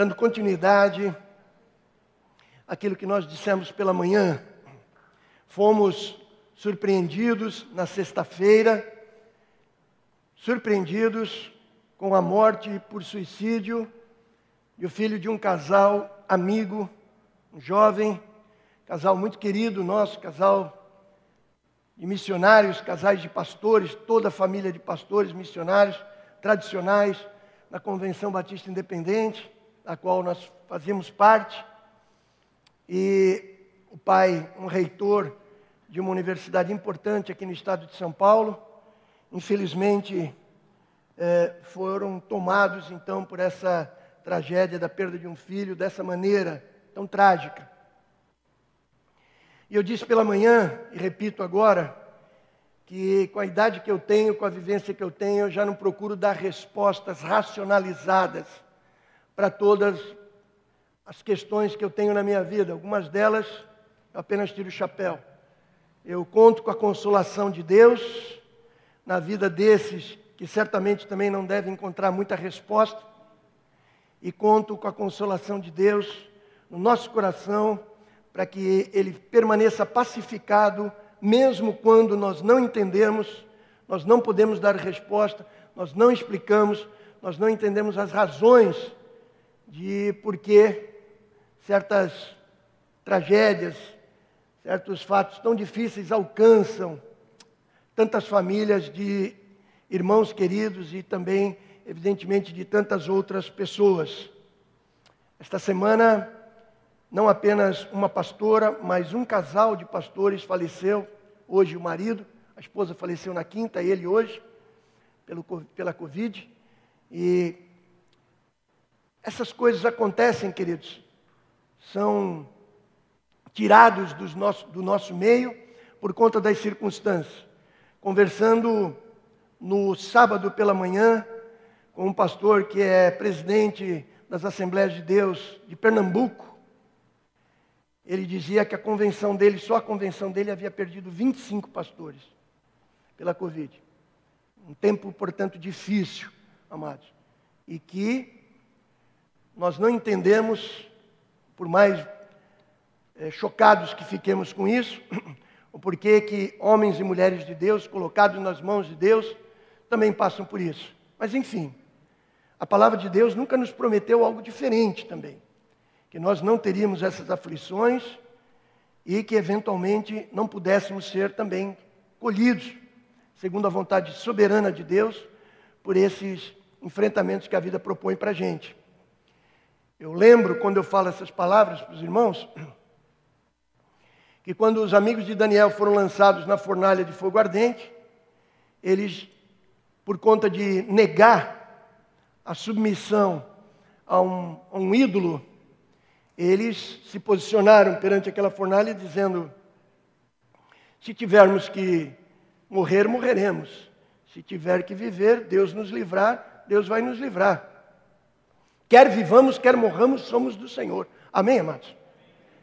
dando continuidade àquilo que nós dissemos pela manhã. Fomos surpreendidos na sexta-feira, surpreendidos com a morte por suicídio de o filho de um casal amigo, um jovem, casal muito querido nosso, casal de missionários, casais de pastores, toda a família de pastores missionários tradicionais na Convenção Batista Independente, da qual nós fazemos parte. E o pai, um reitor de uma universidade importante aqui no estado de São Paulo, infelizmente eh, foram tomados então por essa tragédia da perda de um filho dessa maneira tão trágica. E eu disse pela manhã, e repito agora, que com a idade que eu tenho, com a vivência que eu tenho, eu já não procuro dar respostas racionalizadas para todas as questões que eu tenho na minha vida. Algumas delas eu apenas tiro o chapéu. Eu conto com a consolação de Deus na vida desses que certamente também não devem encontrar muita resposta. E conto com a consolação de Deus no nosso coração para que ele permaneça pacificado mesmo quando nós não entendemos, nós não podemos dar resposta, nós não explicamos, nós não entendemos as razões de por que certas tragédias, certos fatos tão difíceis alcançam tantas famílias de irmãos queridos e também, evidentemente, de tantas outras pessoas. Esta semana não apenas uma pastora, mas um casal de pastores faleceu. Hoje o marido, a esposa faleceu na quinta, ele hoje, pelo, pela Covid. E essas coisas acontecem, queridos. São tirados do nosso, do nosso meio por conta das circunstâncias. Conversando no sábado pela manhã com um pastor que é presidente das Assembleias de Deus de Pernambuco, ele dizia que a convenção dele, só a convenção dele, havia perdido 25 pastores pela Covid. Um tempo, portanto, difícil, amados. E que nós não entendemos, por mais é, chocados que fiquemos com isso, o porquê que homens e mulheres de Deus, colocados nas mãos de Deus, também passam por isso. Mas, enfim, a palavra de Deus nunca nos prometeu algo diferente também que nós não teríamos essas aflições e que eventualmente não pudéssemos ser também colhidos, segundo a vontade soberana de Deus, por esses enfrentamentos que a vida propõe para a gente. Eu lembro, quando eu falo essas palavras para os irmãos, que quando os amigos de Daniel foram lançados na fornalha de fogo ardente, eles, por conta de negar a submissão a um, a um ídolo eles se posicionaram perante aquela fornalha dizendo: se tivermos que morrer, morreremos. Se tiver que viver, Deus nos livrar, Deus vai nos livrar. Quer vivamos, quer morramos, somos do Senhor. Amém, amados?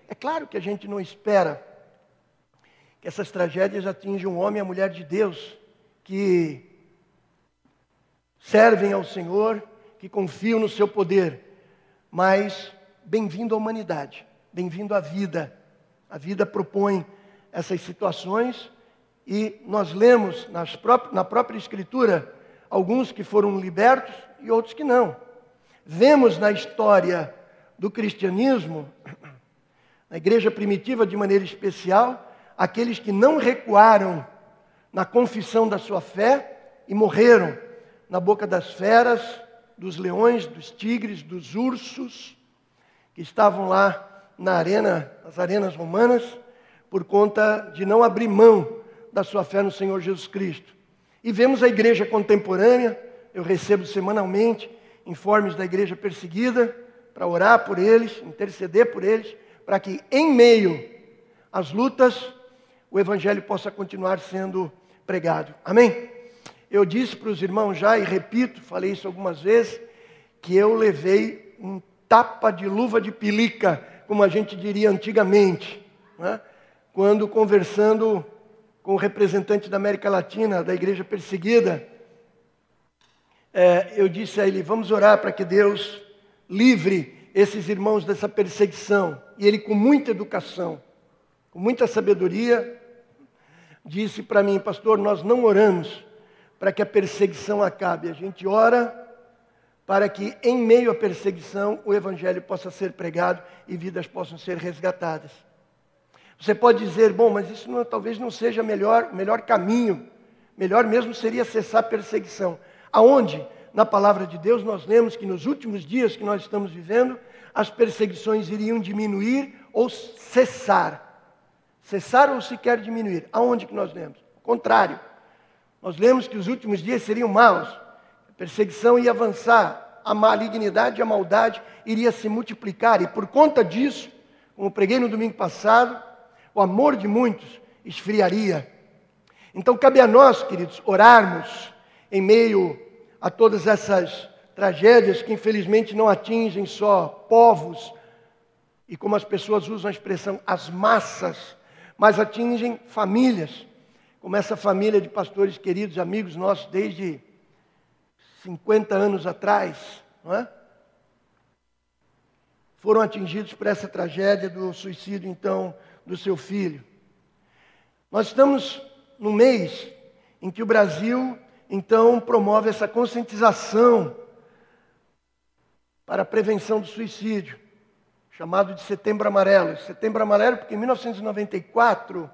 É claro que a gente não espera que essas tragédias atinjam um homem e a mulher de Deus que servem ao Senhor, que confiam no seu poder, mas bem-vindo à humanidade, bem-vindo à vida. A vida propõe essas situações e nós lemos na própria Escritura alguns que foram libertos e outros que não. Vemos na história do cristianismo, na igreja primitiva de maneira especial, aqueles que não recuaram na confissão da sua fé e morreram na boca das feras, dos leões, dos tigres, dos ursos, que estavam lá na arena, nas arenas romanas, por conta de não abrir mão da sua fé no Senhor Jesus Cristo. E vemos a igreja contemporânea, eu recebo semanalmente informes da igreja perseguida, para orar por eles, interceder por eles, para que em meio às lutas o evangelho possa continuar sendo pregado. Amém? Eu disse para os irmãos já e repito, falei isso algumas vezes, que eu levei um tapa de luva de pelica, como a gente diria antigamente, né? quando conversando com o representante da América Latina, da igreja perseguida, é, eu disse a ele: vamos orar para que Deus livre esses irmãos dessa perseguição. E ele, com muita educação, com muita sabedoria, disse para mim, pastor, nós não oramos para que a perseguição acabe, a gente ora para que, em meio à perseguição, o evangelho possa ser pregado e vidas possam ser resgatadas. Você pode dizer, bom, mas isso não, talvez não seja o melhor, melhor caminho. Melhor mesmo seria cessar a perseguição. Aonde? Na palavra de Deus nós lemos que nos últimos dias que nós estamos vivendo, as perseguições iriam diminuir ou cessar. Cessar ou sequer diminuir. Aonde que nós lemos? O contrário. Nós lemos que os últimos dias seriam maus. A perseguição ia avançar, a malignidade e a maldade iria se multiplicar e por conta disso, como preguei no domingo passado, o amor de muitos esfriaria. Então cabe a nós, queridos, orarmos em meio a todas essas tragédias que infelizmente não atingem só povos e como as pessoas usam a expressão as massas, mas atingem famílias, como essa família de pastores queridos, amigos nossos desde 50 anos atrás, não é? Foram atingidos por essa tragédia do suicídio, então, do seu filho. Nós estamos no mês em que o Brasil, então, promove essa conscientização para a prevenção do suicídio, chamado de Setembro Amarelo. Setembro Amarelo, porque em 1994,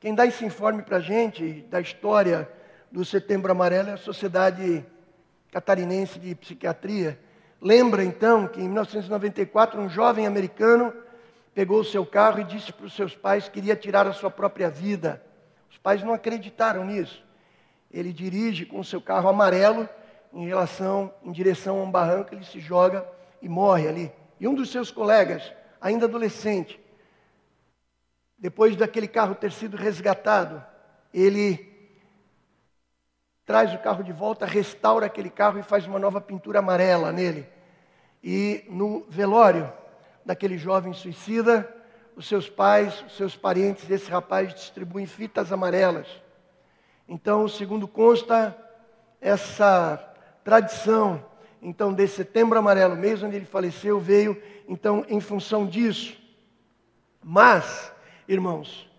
quem dá esse informe para a gente da história do Setembro Amarelo é a Sociedade Catarinense de Psiquiatria. Lembra então que em 1994 um jovem americano pegou o seu carro e disse para os seus pais que iria tirar a sua própria vida. Os pais não acreditaram nisso. Ele dirige com o seu carro amarelo em relação, em direção a um barranco, ele se joga e morre ali. E um dos seus colegas, ainda adolescente, depois daquele carro ter sido resgatado, ele traz o carro de volta, restaura aquele carro e faz uma nova pintura amarela nele. E no velório, daquele jovem suicida, os seus pais, os seus parentes desse rapaz distribuem fitas amarelas. Então, segundo consta, essa tradição, então, desse setembro amarelo, mês onde ele faleceu, veio, então, em função disso. Mas, irmãos,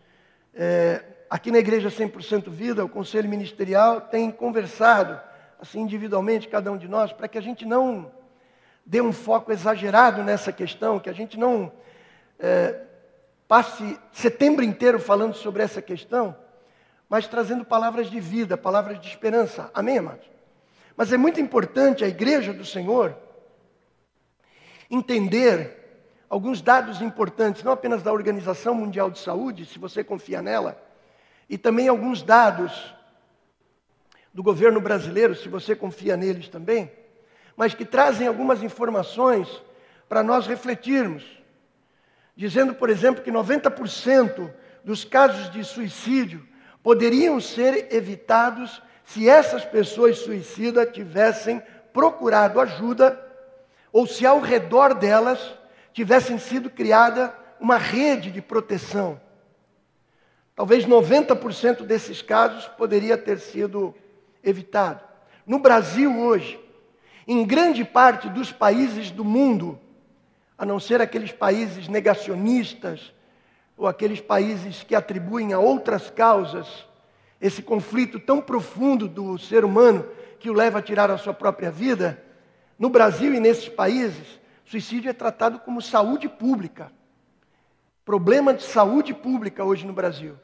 é, aqui na Igreja 100% Vida, o Conselho Ministerial tem conversado, assim, individualmente, cada um de nós, para que a gente não dê um foco exagerado nessa questão, que a gente não é, passe setembro inteiro falando sobre essa questão, mas trazendo palavras de vida, palavras de esperança. Amém, amados? Mas é muito importante a igreja do Senhor entender alguns dados importantes, não apenas da Organização Mundial de Saúde, se você confia nela, e também alguns dados do governo brasileiro, se você confia neles também mas que trazem algumas informações para nós refletirmos. Dizendo, por exemplo, que 90% dos casos de suicídio poderiam ser evitados se essas pessoas suicidas tivessem procurado ajuda ou se ao redor delas tivessem sido criada uma rede de proteção. Talvez 90% desses casos poderia ter sido evitado. No Brasil hoje, em grande parte dos países do mundo, a não ser aqueles países negacionistas ou aqueles países que atribuem a outras causas esse conflito tão profundo do ser humano que o leva a tirar a sua própria vida, no Brasil e nesses países, suicídio é tratado como saúde pública. Problema de saúde pública hoje no Brasil.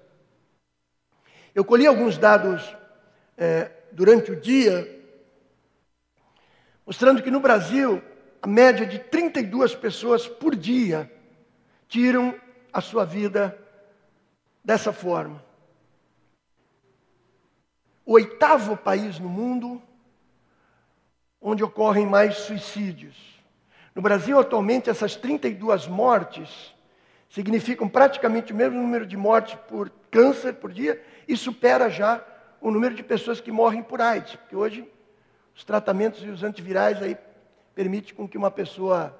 Eu colhi alguns dados é, durante o dia mostrando que no Brasil, a média de 32 pessoas por dia tiram a sua vida dessa forma. O oitavo país no mundo onde ocorrem mais suicídios. No Brasil, atualmente, essas 32 mortes significam praticamente o mesmo número de mortes por câncer por dia e supera já o número de pessoas que morrem por AIDS, porque hoje os tratamentos e os antivirais aí permitem com que uma pessoa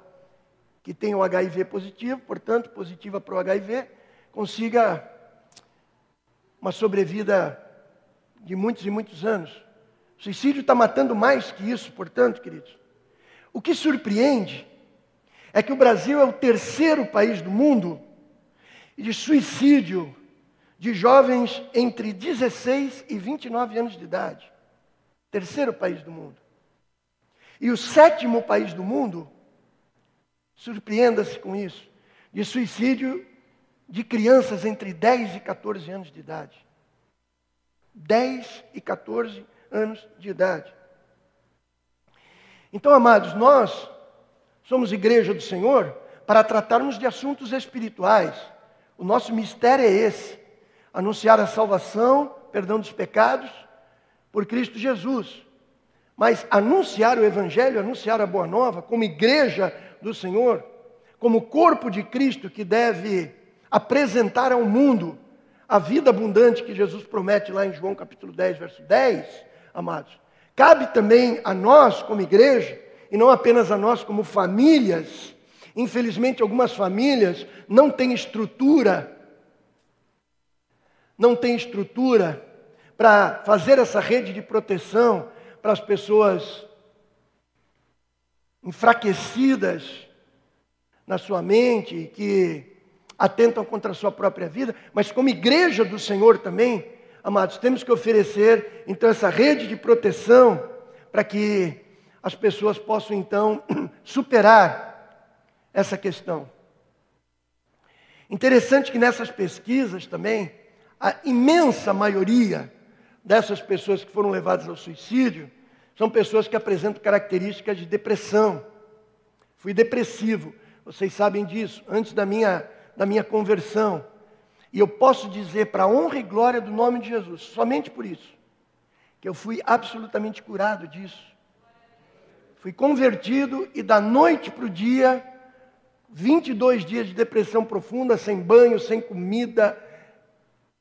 que tem o HIV positivo, portanto, positiva para o HIV, consiga uma sobrevida de muitos e muitos anos. O suicídio está matando mais que isso, portanto, queridos. O que surpreende é que o Brasil é o terceiro país do mundo de suicídio de jovens entre 16 e 29 anos de idade. Terceiro país do mundo. E o sétimo país do mundo, surpreenda-se com isso, de suicídio de crianças entre 10 e 14 anos de idade. 10 e 14 anos de idade. Então, amados, nós somos igreja do Senhor para tratarmos de assuntos espirituais. O nosso mistério é esse: anunciar a salvação, perdão dos pecados, por Cristo Jesus. Mas anunciar o Evangelho, anunciar a Boa Nova, como igreja do Senhor, como corpo de Cristo que deve apresentar ao mundo a vida abundante que Jesus promete lá em João capítulo 10, verso 10, amados, cabe também a nós como igreja, e não apenas a nós como famílias. Infelizmente, algumas famílias não têm estrutura, não têm estrutura para fazer essa rede de proteção para as pessoas enfraquecidas na sua mente, que atentam contra a sua própria vida, mas como igreja do Senhor também, amados, temos que oferecer então essa rede de proteção para que as pessoas possam então superar essa questão. Interessante que nessas pesquisas também, a imensa maioria dessas pessoas que foram levadas ao suicídio são pessoas que apresentam características de depressão. Fui depressivo, vocês sabem disso, antes da minha da minha conversão. E eu posso dizer, para a honra e glória do nome de Jesus, somente por isso, que eu fui absolutamente curado disso. Fui convertido e da noite para o dia, 22 dias de depressão profunda, sem banho, sem comida,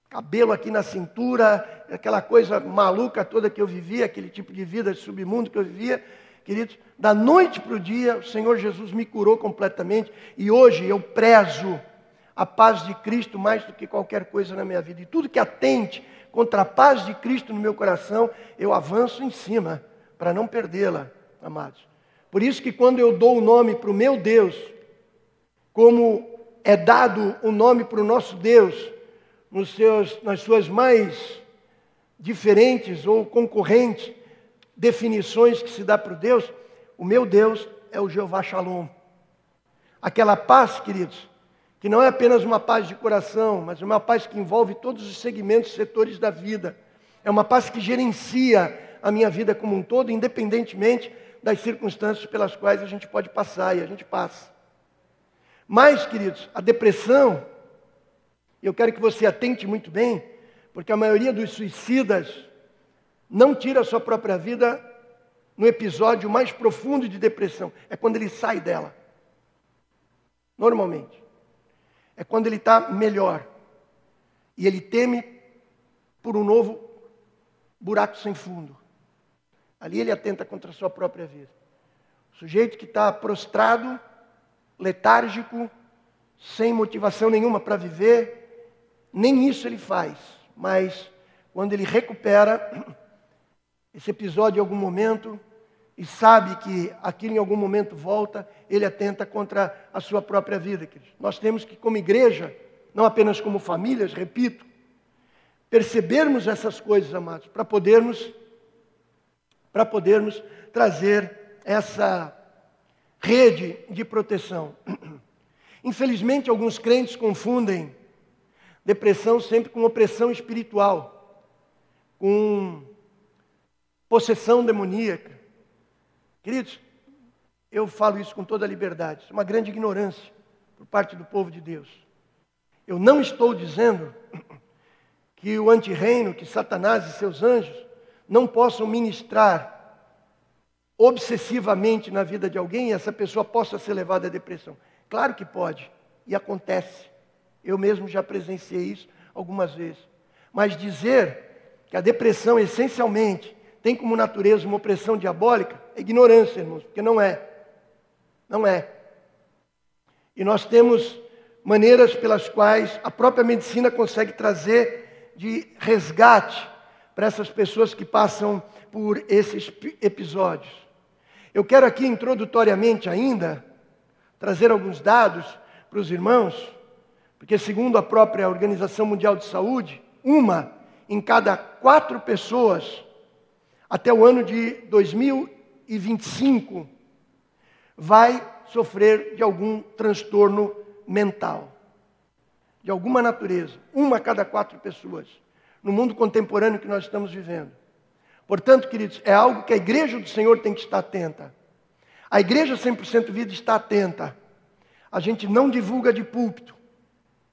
cabelo aqui na cintura, aquela coisa maluca toda que eu vivia, aquele tipo de vida de submundo que eu vivia. Queridos, da noite para o dia, o Senhor Jesus me curou completamente e hoje eu prezo a paz de Cristo mais do que qualquer coisa na minha vida. E tudo que atente contra a paz de Cristo no meu coração, eu avanço em cima para não perdê-la, amados. Por isso que quando eu dou o nome para o meu Deus, como é dado o nome para o nosso Deus, nos seus, nas suas mais diferentes ou concorrentes definições que se dá para o Deus, o meu Deus é o Jeová Shalom. Aquela paz, queridos, que não é apenas uma paz de coração, mas uma paz que envolve todos os segmentos, setores da vida. É uma paz que gerencia a minha vida como um todo, independentemente das circunstâncias pelas quais a gente pode passar e a gente passa. Mas, queridos, a depressão, eu quero que você atente muito bem, porque a maioria dos suicidas não tira a sua própria vida no episódio mais profundo de depressão, é quando ele sai dela. Normalmente é quando ele está melhor. E ele teme por um novo buraco sem fundo. Ali ele atenta contra a sua própria vida. O sujeito que está prostrado, letárgico, sem motivação nenhuma para viver, nem isso ele faz. Mas quando ele recupera esse episódio em algum momento, e sabe que aquilo em algum momento volta, ele atenta contra a sua própria vida. Nós temos que, como igreja, não apenas como famílias, repito, percebermos essas coisas, amados, para podermos, para podermos trazer essa rede de proteção. Infelizmente, alguns crentes confundem depressão sempre com opressão espiritual, com possessão demoníaca. Queridos, eu falo isso com toda a liberdade, isso é uma grande ignorância por parte do povo de Deus. Eu não estou dizendo que o antirreino, que Satanás e seus anjos não possam ministrar obsessivamente na vida de alguém e essa pessoa possa ser levada à depressão. Claro que pode, e acontece. Eu mesmo já presenciei isso algumas vezes. Mas dizer que a depressão essencialmente tem como natureza uma opressão diabólica, é ignorância, irmãos, porque não é. Não é. E nós temos maneiras pelas quais a própria medicina consegue trazer de resgate para essas pessoas que passam por esses episódios. Eu quero aqui introdutoriamente ainda trazer alguns dados para os irmãos, porque, segundo a própria Organização Mundial de Saúde, uma em cada quatro pessoas, até o ano de 2025, vai sofrer de algum transtorno mental, de alguma natureza. Uma a cada quatro pessoas, no mundo contemporâneo que nós estamos vivendo. Portanto, queridos, é algo que a igreja do Senhor tem que estar atenta. A igreja 100% vida está atenta. A gente não divulga de púlpito,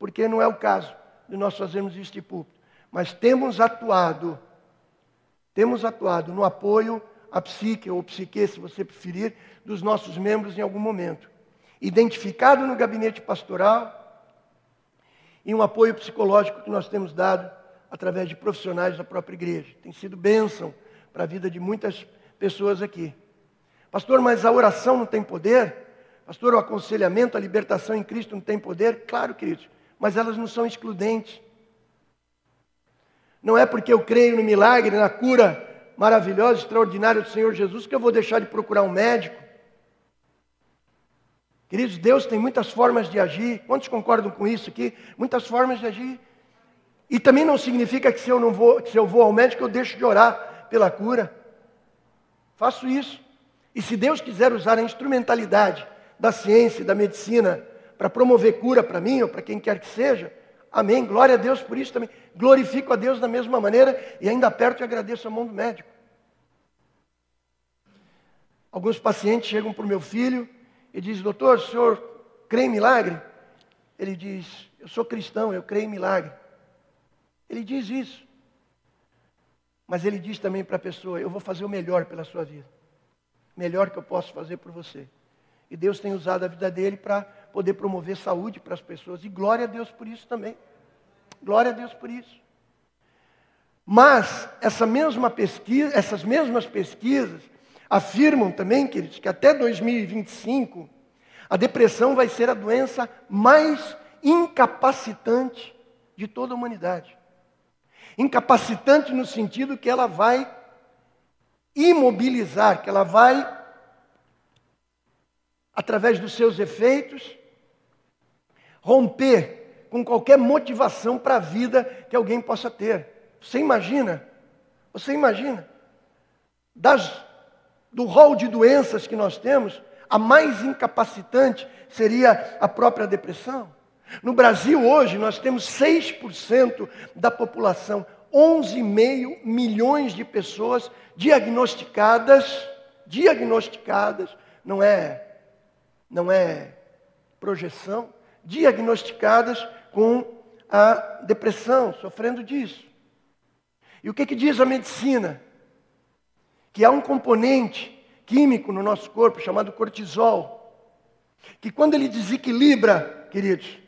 porque não é o caso de nós fazermos de púlpito. Mas temos atuado, temos atuado no apoio à psique ou psique, se você preferir, dos nossos membros em algum momento. Identificado no gabinete pastoral e um apoio psicológico que nós temos dado através de profissionais da própria igreja. Tem sido bênção para a vida de muitas pessoas aqui. Pastor, mas a oração não tem poder? Pastor, o aconselhamento, a libertação em Cristo não tem poder? Claro, queridos, mas elas não são excludentes. Não é porque eu creio no milagre, na cura maravilhosa, extraordinária do Senhor Jesus, que eu vou deixar de procurar um médico. Queridos, Deus tem muitas formas de agir. Quantos concordam com isso aqui? Muitas formas de agir. E também não significa que se eu não vou, se eu vou ao médico, eu deixo de orar pela cura. Faço isso. E se Deus quiser usar a instrumentalidade da ciência e da medicina para promover cura para mim ou para quem quer que seja, amém. Glória a Deus por isso também. Glorifico a Deus da mesma maneira e ainda aperto e agradeço a mão do médico. Alguns pacientes chegam para o meu filho e dizem, doutor, o senhor crê em milagre? Ele diz, eu sou cristão, eu creio em milagre. Ele diz isso. Mas ele diz também para a pessoa: Eu vou fazer o melhor pela sua vida. Melhor que eu posso fazer por você. E Deus tem usado a vida dele para poder promover saúde para as pessoas. E glória a Deus por isso também. Glória a Deus por isso. Mas essa mesma pesquisa, essas mesmas pesquisas afirmam também, queridos, que até 2025 a depressão vai ser a doença mais incapacitante de toda a humanidade. Incapacitante no sentido que ela vai imobilizar, que ela vai, através dos seus efeitos, romper com qualquer motivação para a vida que alguém possa ter. Você imagina? Você imagina? Das, do rol de doenças que nós temos, a mais incapacitante seria a própria depressão. No Brasil hoje nós temos 6% da população, 11,5 milhões de pessoas diagnosticadas, diagnosticadas, não é não é projeção, diagnosticadas com a depressão, sofrendo disso. E o que, que diz a medicina? Que há um componente químico no nosso corpo chamado cortisol, que quando ele desequilibra, queridos,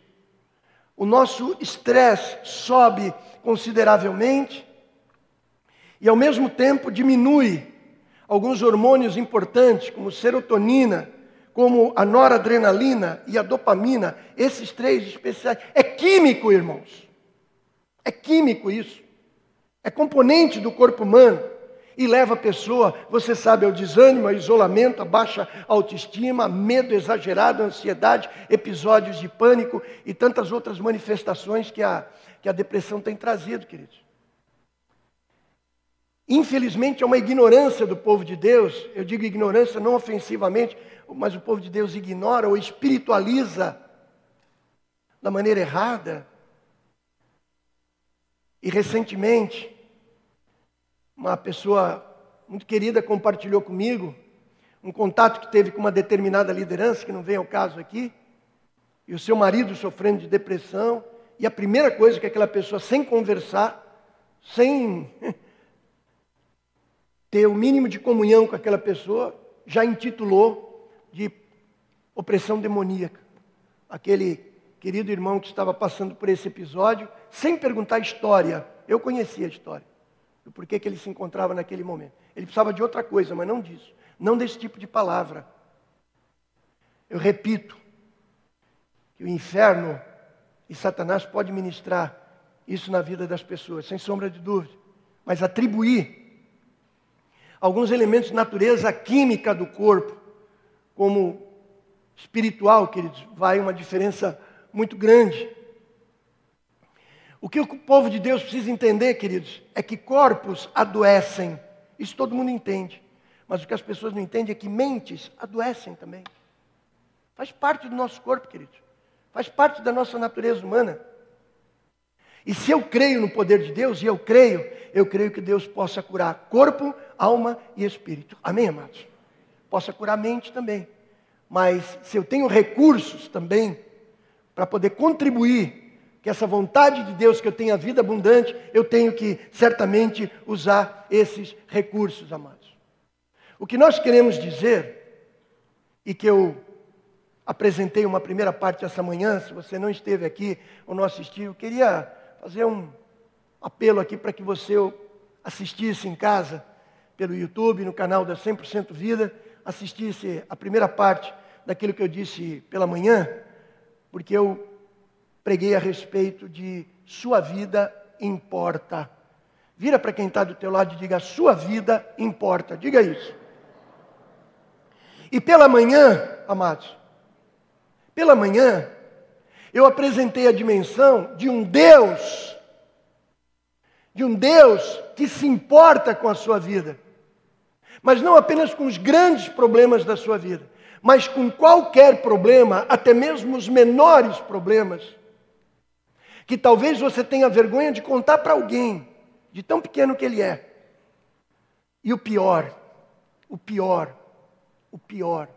o nosso estresse sobe consideravelmente e, ao mesmo tempo, diminui alguns hormônios importantes, como serotonina, como a noradrenalina e a dopamina, esses três especiais. É químico, irmãos. É químico isso. É componente do corpo humano e leva a pessoa, você sabe, ao desânimo, ao isolamento, a baixa autoestima, medo exagerado, ansiedade, episódios de pânico e tantas outras manifestações que a, que a depressão tem trazido, queridos. Infelizmente, é uma ignorância do povo de Deus, eu digo ignorância não ofensivamente, mas o povo de Deus ignora ou espiritualiza da maneira errada. E recentemente, uma pessoa muito querida compartilhou comigo um contato que teve com uma determinada liderança, que não vem ao caso aqui, e o seu marido sofrendo de depressão, e a primeira coisa que aquela pessoa, sem conversar, sem ter o mínimo de comunhão com aquela pessoa, já intitulou de opressão demoníaca. Aquele querido irmão que estava passando por esse episódio, sem perguntar a história, eu conhecia a história do porquê que ele se encontrava naquele momento. Ele precisava de outra coisa, mas não disso. Não desse tipo de palavra. Eu repito que o inferno e Satanás pode ministrar isso na vida das pessoas, sem sombra de dúvida. Mas atribuir alguns elementos de natureza química do corpo, como espiritual, queridos, vai uma diferença muito grande. O que o povo de Deus precisa entender, queridos, é que corpos adoecem. Isso todo mundo entende. Mas o que as pessoas não entendem é que mentes adoecem também. Faz parte do nosso corpo, queridos. Faz parte da nossa natureza humana. E se eu creio no poder de Deus, e eu creio, eu creio que Deus possa curar corpo, alma e espírito. Amém, amados? Possa curar a mente também. Mas se eu tenho recursos também para poder contribuir que essa vontade de Deus que eu tenha vida abundante, eu tenho que certamente usar esses recursos, amados. O que nós queremos dizer, e que eu apresentei uma primeira parte essa manhã, se você não esteve aqui ou não assistiu, eu queria fazer um apelo aqui para que você assistisse em casa, pelo YouTube, no canal da 100% Vida, assistisse a primeira parte daquilo que eu disse pela manhã, porque eu preguei a respeito de sua vida importa. Vira para quem está do teu lado e diga, sua vida importa. Diga isso. E pela manhã, amados, pela manhã, eu apresentei a dimensão de um Deus, de um Deus que se importa com a sua vida, mas não apenas com os grandes problemas da sua vida, mas com qualquer problema, até mesmo os menores problemas, que talvez você tenha vergonha de contar para alguém, de tão pequeno que ele é. E o pior, o pior, o pior,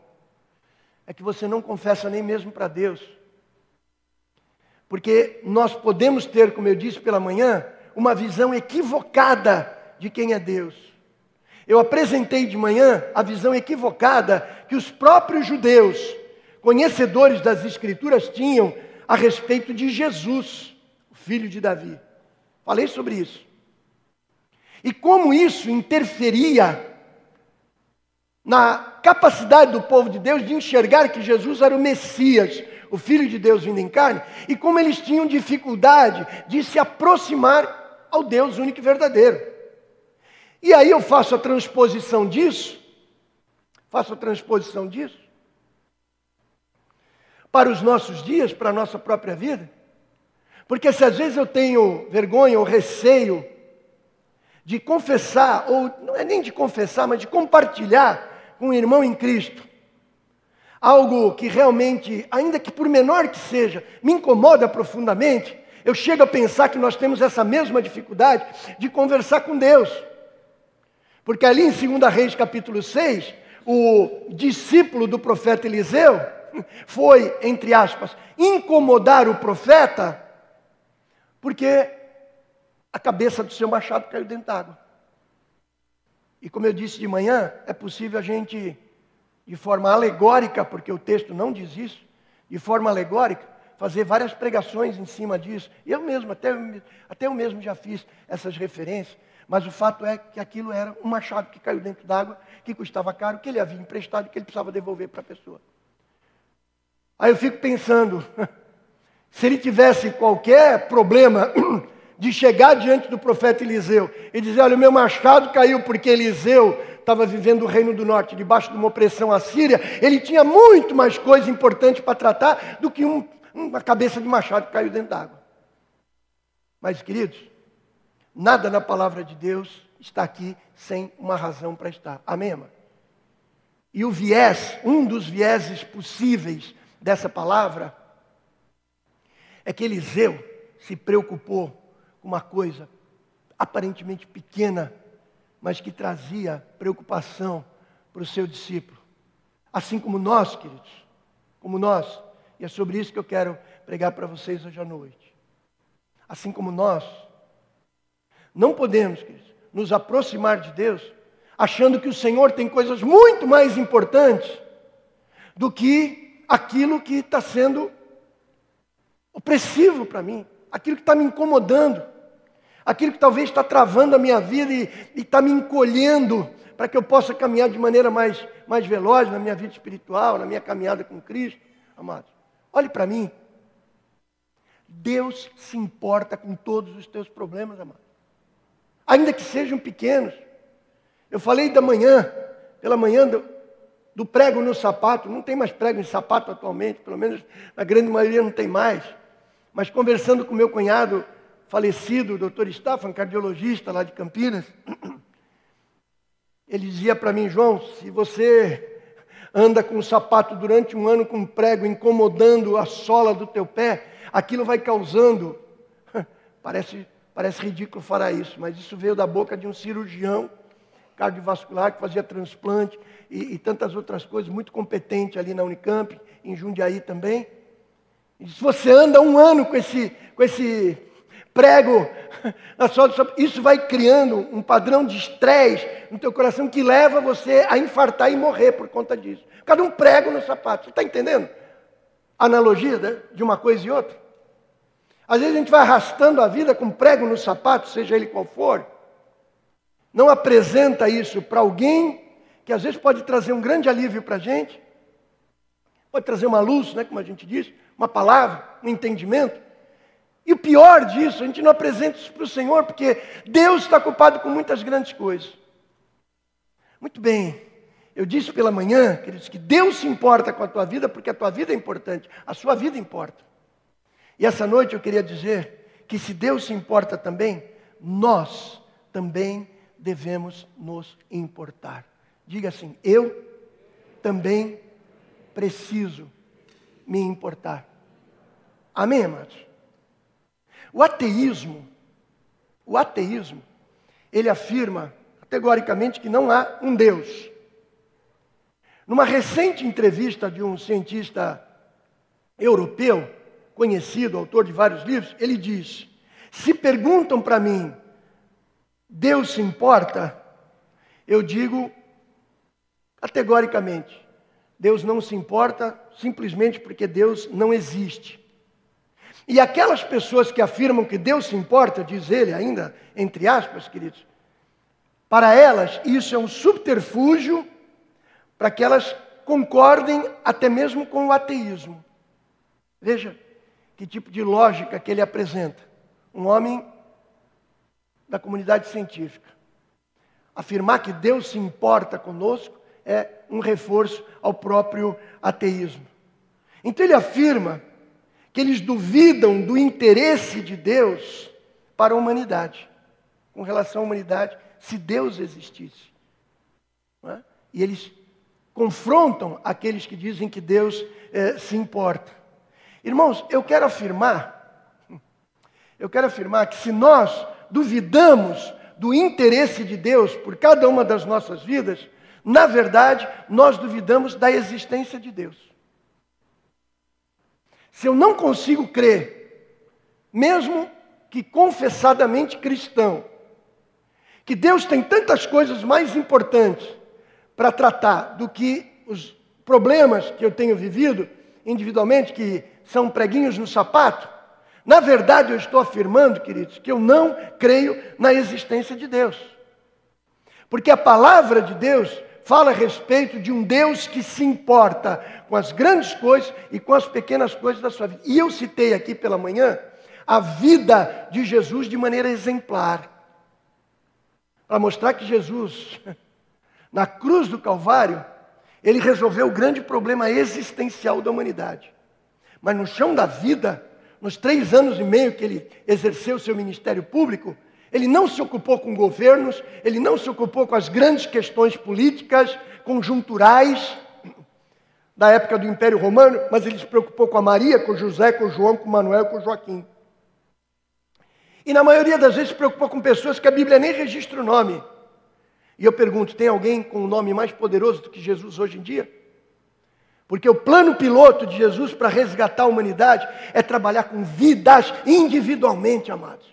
é que você não confessa nem mesmo para Deus. Porque nós podemos ter, como eu disse pela manhã, uma visão equivocada de quem é Deus. Eu apresentei de manhã a visão equivocada que os próprios judeus, conhecedores das Escrituras, tinham a respeito de Jesus, o filho de Davi. Falei sobre isso. E como isso interferia na capacidade do povo de Deus de enxergar que Jesus era o Messias, o Filho de Deus vindo em carne, e como eles tinham dificuldade de se aproximar ao Deus único e verdadeiro. E aí eu faço a transposição disso, faço a transposição disso, para os nossos dias, para a nossa própria vida. Porque se às vezes eu tenho vergonha ou receio de confessar, ou não é nem de confessar, mas de compartilhar com um irmão em Cristo. Algo que realmente, ainda que por menor que seja, me incomoda profundamente. Eu chego a pensar que nós temos essa mesma dificuldade de conversar com Deus. Porque ali em 2 Reis capítulo 6, o discípulo do profeta Eliseu foi, entre aspas, incomodar o profeta, porque a cabeça do seu machado caiu dentro d'água. E como eu disse de manhã, é possível a gente, de forma alegórica, porque o texto não diz isso, de forma alegórica, fazer várias pregações em cima disso. Eu mesmo, até, até eu mesmo já fiz essas referências. Mas o fato é que aquilo era um machado que caiu dentro d'água, que custava caro, que ele havia emprestado e que ele precisava devolver para a pessoa. Aí eu fico pensando, se ele tivesse qualquer problema de chegar diante do profeta Eliseu e dizer: Olha, o meu machado caiu porque Eliseu estava vivendo o reino do norte, debaixo de uma opressão assíria. Ele tinha muito mais coisa importante para tratar do que um, uma cabeça de machado que caiu dentro d'água. Mas, queridos, nada na palavra de Deus está aqui sem uma razão para estar. Amém, irmã? E o viés, um dos vieses possíveis dessa palavra, é que Eliseu se preocupou uma coisa aparentemente pequena, mas que trazia preocupação para o seu discípulo. Assim como nós, queridos, como nós, e é sobre isso que eu quero pregar para vocês hoje à noite. Assim como nós, não podemos, queridos, nos aproximar de Deus achando que o Senhor tem coisas muito mais importantes do que aquilo que está sendo opressivo para mim aquilo que está me incomodando, aquilo que talvez está travando a minha vida e está me encolhendo para que eu possa caminhar de maneira mais, mais veloz na minha vida espiritual, na minha caminhada com Cristo. Amados, olhe para mim. Deus se importa com todos os teus problemas, amados. Ainda que sejam pequenos. Eu falei da manhã, pela manhã, do prego no sapato. Não tem mais prego em sapato atualmente, pelo menos na grande maioria não tem mais. Mas conversando com meu cunhado falecido, o doutor Staffan, cardiologista lá de Campinas, ele dizia para mim, João, se você anda com um sapato durante um ano com um prego incomodando a sola do teu pé, aquilo vai causando. Parece, parece ridículo falar isso, mas isso veio da boca de um cirurgião cardiovascular que fazia transplante e, e tantas outras coisas, muito competente ali na Unicamp, em Jundiaí também. E se você anda um ano com esse, com esse prego na do isso vai criando um padrão de estresse no teu coração que leva você a infartar e morrer por conta disso. Cada um prego no sapato. Você está entendendo? A analogia né, de uma coisa e outra. Às vezes a gente vai arrastando a vida com prego no sapato, seja ele qual for. Não apresenta isso para alguém que às vezes pode trazer um grande alívio para a gente, pode trazer uma luz, né, como a gente diz, uma palavra, um entendimento. E o pior disso, a gente não apresenta isso para o Senhor, porque Deus está ocupado com muitas grandes coisas. Muito bem, eu disse pela manhã, queridos, que Deus se importa com a tua vida, porque a tua vida é importante, a sua vida importa. E essa noite eu queria dizer que se Deus se importa também, nós também devemos nos importar. Diga assim: eu também preciso me importar. Amém, amados? O ateísmo, o ateísmo, ele afirma categoricamente que não há um Deus. Numa recente entrevista de um cientista europeu, conhecido, autor de vários livros, ele diz: Se perguntam para mim, Deus se importa? Eu digo categoricamente: Deus não se importa simplesmente porque Deus não existe. E aquelas pessoas que afirmam que Deus se importa, diz ele ainda, entre aspas, queridos, para elas isso é um subterfúgio para que elas concordem até mesmo com o ateísmo. Veja que tipo de lógica que ele apresenta. Um homem da comunidade científica. Afirmar que Deus se importa conosco é um reforço ao próprio ateísmo. Então ele afirma que eles duvidam do interesse de Deus para a humanidade, com relação à humanidade, se Deus existisse. É? E eles confrontam aqueles que dizem que Deus é, se importa. Irmãos, eu quero afirmar, eu quero afirmar que se nós duvidamos do interesse de Deus por cada uma das nossas vidas, na verdade, nós duvidamos da existência de Deus. Se eu não consigo crer, mesmo que confessadamente cristão, que Deus tem tantas coisas mais importantes para tratar do que os problemas que eu tenho vivido individualmente, que são preguinhos no sapato, na verdade eu estou afirmando, queridos, que eu não creio na existência de Deus. Porque a palavra de Deus fala a respeito de um Deus que se importa com as grandes coisas e com as pequenas coisas da sua vida. E eu citei aqui pela manhã a vida de Jesus de maneira exemplar. Para mostrar que Jesus, na cruz do Calvário, ele resolveu o grande problema existencial da humanidade. Mas no chão da vida, nos três anos e meio que ele exerceu seu ministério público, ele não se ocupou com governos, ele não se ocupou com as grandes questões políticas, conjunturais da época do Império Romano, mas ele se preocupou com a Maria, com José, com João, com Manuel, com Joaquim. E na maioria das vezes se preocupou com pessoas que a Bíblia nem registra o nome. E eu pergunto: tem alguém com um nome mais poderoso do que Jesus hoje em dia? Porque o plano piloto de Jesus para resgatar a humanidade é trabalhar com vidas individualmente, amados.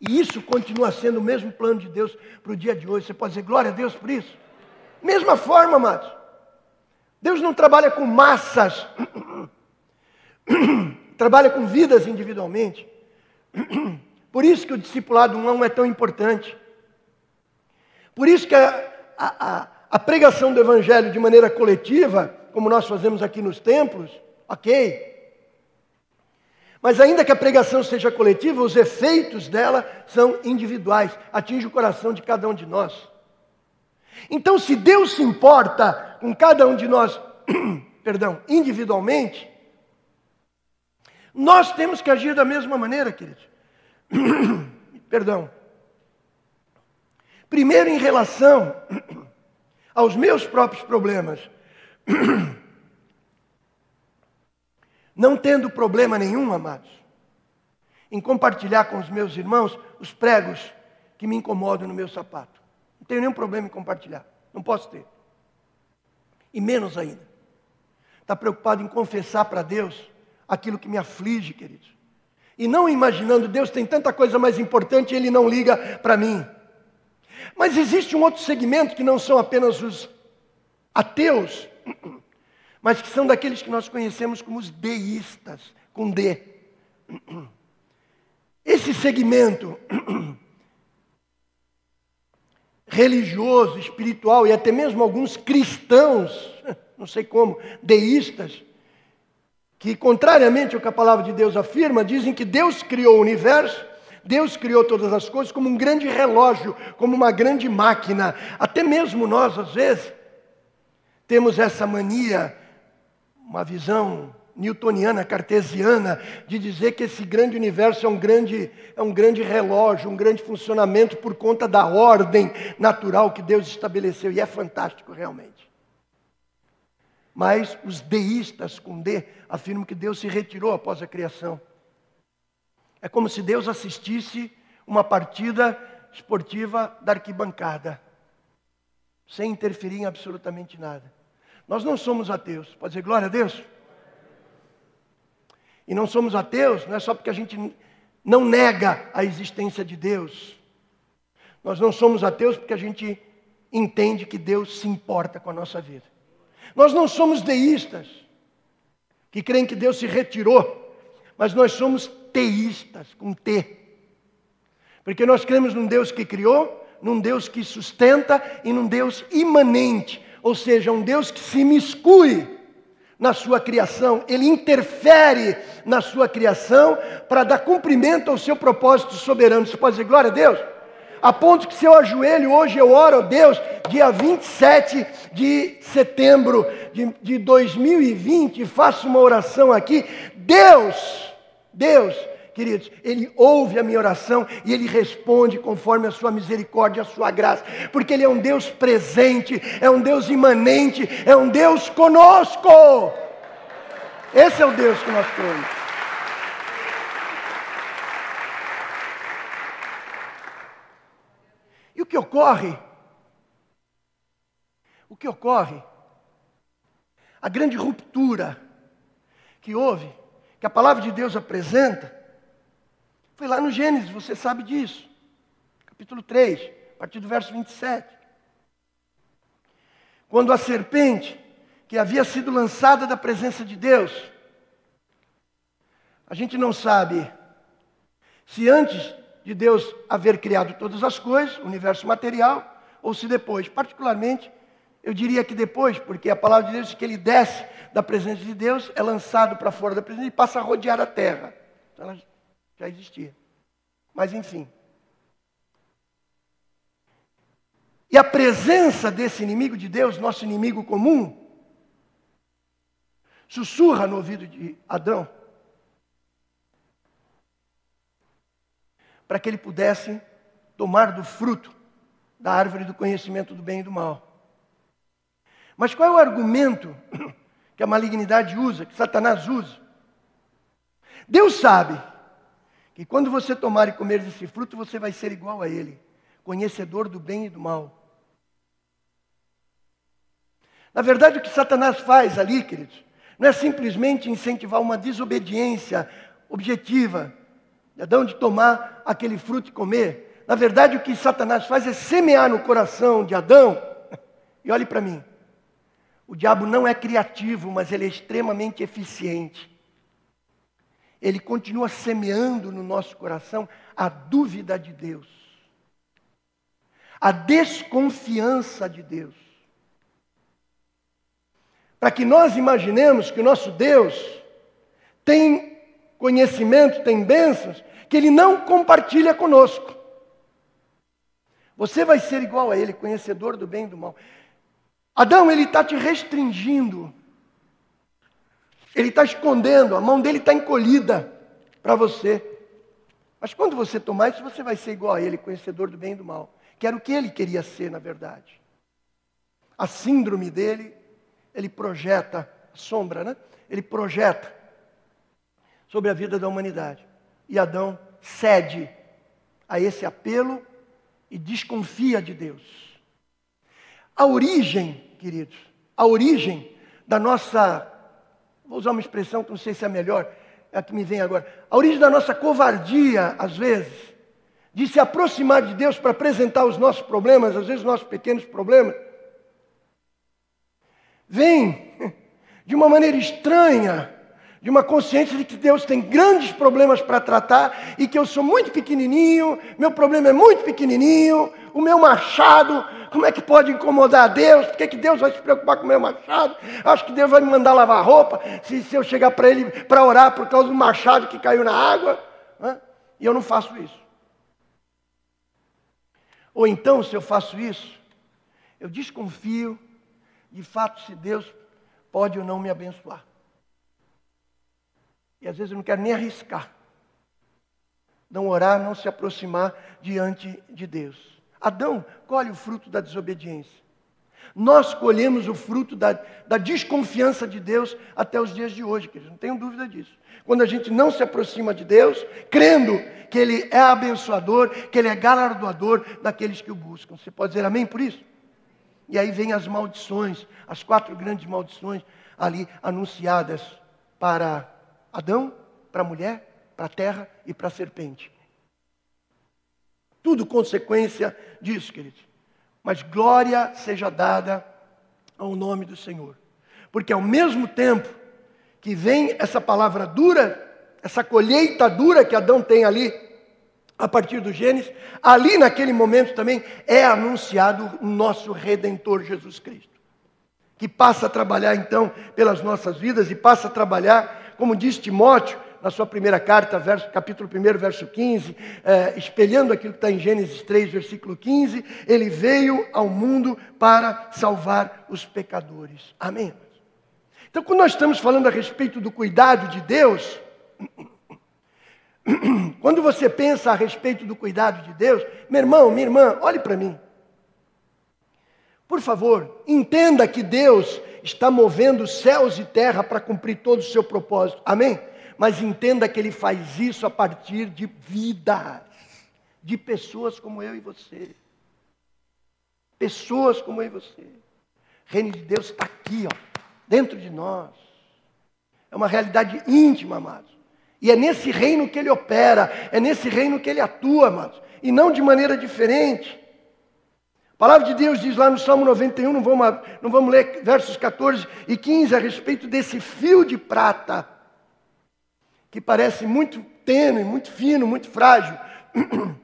E isso continua sendo o mesmo plano de Deus para o dia de hoje. Você pode dizer glória a Deus por isso? Mesma forma, amados. Deus não trabalha com massas, trabalha com vidas individualmente. Por isso que o discipulado não é tão importante. Por isso que a, a, a pregação do Evangelho de maneira coletiva, como nós fazemos aqui nos templos, ok, mas ainda que a pregação seja coletiva, os efeitos dela são individuais, atinge o coração de cada um de nós. Então, se Deus se importa com cada um de nós, perdão, individualmente, nós temos que agir da mesma maneira, queridos. perdão. Primeiro, em relação aos meus próprios problemas. Não tendo problema nenhum, amados, em compartilhar com os meus irmãos os pregos que me incomodam no meu sapato. Não tenho nenhum problema em compartilhar. Não posso ter. E menos ainda. Está preocupado em confessar para Deus aquilo que me aflige, queridos. E não imaginando, Deus tem tanta coisa mais importante e Ele não liga para mim. Mas existe um outro segmento que não são apenas os ateus, mas que são daqueles que nós conhecemos como os deístas, com D. Esse segmento religioso, espiritual e até mesmo alguns cristãos, não sei como, deístas, que contrariamente ao que a palavra de Deus afirma, dizem que Deus criou o universo Deus criou todas as coisas como um grande relógio, como uma grande máquina. Até mesmo nós, às vezes, temos essa mania, uma visão newtoniana, cartesiana, de dizer que esse grande universo é um grande, é um grande relógio, um grande funcionamento por conta da ordem natural que Deus estabeleceu. E é fantástico, realmente. Mas os deístas com D afirmam que Deus se retirou após a criação. É como se Deus assistisse uma partida esportiva da arquibancada, sem interferir em absolutamente nada. Nós não somos ateus, pode dizer glória a Deus? E não somos ateus, não é só porque a gente não nega a existência de Deus. Nós não somos ateus porque a gente entende que Deus se importa com a nossa vida. Nós não somos deístas, que creem que Deus se retirou, mas nós somos teístas, com T. Porque nós cremos num Deus que criou, num Deus que sustenta e num Deus imanente, ou seja, um Deus que se miscui na sua criação, ele interfere na sua criação para dar cumprimento ao seu propósito soberano. Você pode dizer glória a Deus? A ponto que se eu ajoelho hoje, eu oro a Deus, dia 27 de setembro de, de 2020, faço uma oração aqui. Deus, Deus, queridos, Ele ouve a minha oração e Ele responde conforme a sua misericórdia, a sua graça, porque Ele é um Deus presente, é um Deus imanente, é um Deus conosco. Esse é o Deus que nós cremos. E o que ocorre? O que ocorre? A grande ruptura que houve que a palavra de Deus apresenta, foi lá no Gênesis, você sabe disso. Capítulo 3, a partir do verso 27. Quando a serpente, que havia sido lançada da presença de Deus, a gente não sabe se antes de Deus haver criado todas as coisas, o universo material, ou se depois. Particularmente, eu diria que depois, porque a palavra de Deus diz que ele desce da presença de Deus, é lançado para fora da presença e passa a rodear a terra. Então já existia. Mas enfim. E a presença desse inimigo de Deus, nosso inimigo comum, sussurra no ouvido de Adão, para que ele pudesse tomar do fruto da árvore do conhecimento do bem e do mal. Mas qual é o argumento que a malignidade usa, que Satanás usa? Deus sabe que quando você tomar e comer desse fruto, você vai ser igual a Ele, conhecedor do bem e do mal. Na verdade, o que Satanás faz ali, queridos, não é simplesmente incentivar uma desobediência objetiva, Adão de tomar aquele fruto e comer. Na verdade, o que Satanás faz é semear no coração de Adão, e olhe para mim, o diabo não é criativo, mas ele é extremamente eficiente. Ele continua semeando no nosso coração a dúvida de Deus, a desconfiança de Deus. Para que nós imaginemos que o nosso Deus tem conhecimento, tem bênçãos, que Ele não compartilha conosco. Você vai ser igual a Ele, conhecedor do bem e do mal. Adão, ele está te restringindo. Ele está escondendo, a mão dele está encolhida para você. Mas quando você tomar isso, você vai ser igual a ele, conhecedor do bem e do mal. Que era o que ele queria ser, na verdade. A síndrome dele, ele projeta, sombra, né? Ele projeta sobre a vida da humanidade. E Adão cede a esse apelo e desconfia de Deus. A origem, queridos, a origem da nossa, vou usar uma expressão que não sei se é melhor, é a que me vem agora. A origem da nossa covardia, às vezes, de se aproximar de Deus para apresentar os nossos problemas, às vezes os nossos pequenos problemas, vem de uma maneira estranha de uma consciência de que Deus tem grandes problemas para tratar e que eu sou muito pequenininho, meu problema é muito pequenininho, o meu machado, como é que pode incomodar Deus? Por que, que Deus vai se preocupar com o meu machado? Acho que Deus vai me mandar lavar roupa se, se eu chegar para Ele para orar por causa do machado que caiu na água. Né? E eu não faço isso. Ou então, se eu faço isso, eu desconfio de fato se Deus pode ou não me abençoar. E às vezes eu não quero nem arriscar. Não orar, não se aproximar diante de Deus. Adão colhe o fruto da desobediência. Nós colhemos o fruto da, da, desconfiança de Deus até os dias de hoje, queridos, não tenho dúvida disso. Quando a gente não se aproxima de Deus, crendo que Ele é abençoador, que Ele é galardoador daqueles que o buscam. Você pode dizer amém por isso? E aí vem as maldições, as quatro grandes maldições ali anunciadas para Adão, para a mulher, para a terra e para a serpente. Tudo consequência disso, queridos. Mas glória seja dada ao nome do Senhor. Porque ao mesmo tempo que vem essa palavra dura, essa colheita dura que Adão tem ali, a partir do Gênesis, ali naquele momento também é anunciado o nosso Redentor Jesus Cristo. Que passa a trabalhar então pelas nossas vidas e passa a trabalhar como diz Timóteo, na sua primeira carta, verso, capítulo 1, verso 15, é, espelhando aquilo que está em Gênesis 3, versículo 15, ele veio ao mundo para salvar os pecadores. Amém? Então, quando nós estamos falando a respeito do cuidado de Deus, quando você pensa a respeito do cuidado de Deus, meu irmão, minha irmã, olhe para mim. Por favor, entenda que Deus está movendo céus e terra para cumprir todo o seu propósito. Amém? Mas entenda que Ele faz isso a partir de vidas, de pessoas como eu e você. Pessoas como eu e você. O reino de Deus está aqui, ó, dentro de nós. É uma realidade íntima, amados. E é nesse reino que ele opera, é nesse reino que ele atua, amados. E não de maneira diferente. A palavra de Deus diz lá no Salmo 91, não vamos, não vamos ler versos 14 e 15 a respeito desse fio de prata, que parece muito tênue, muito fino, muito frágil,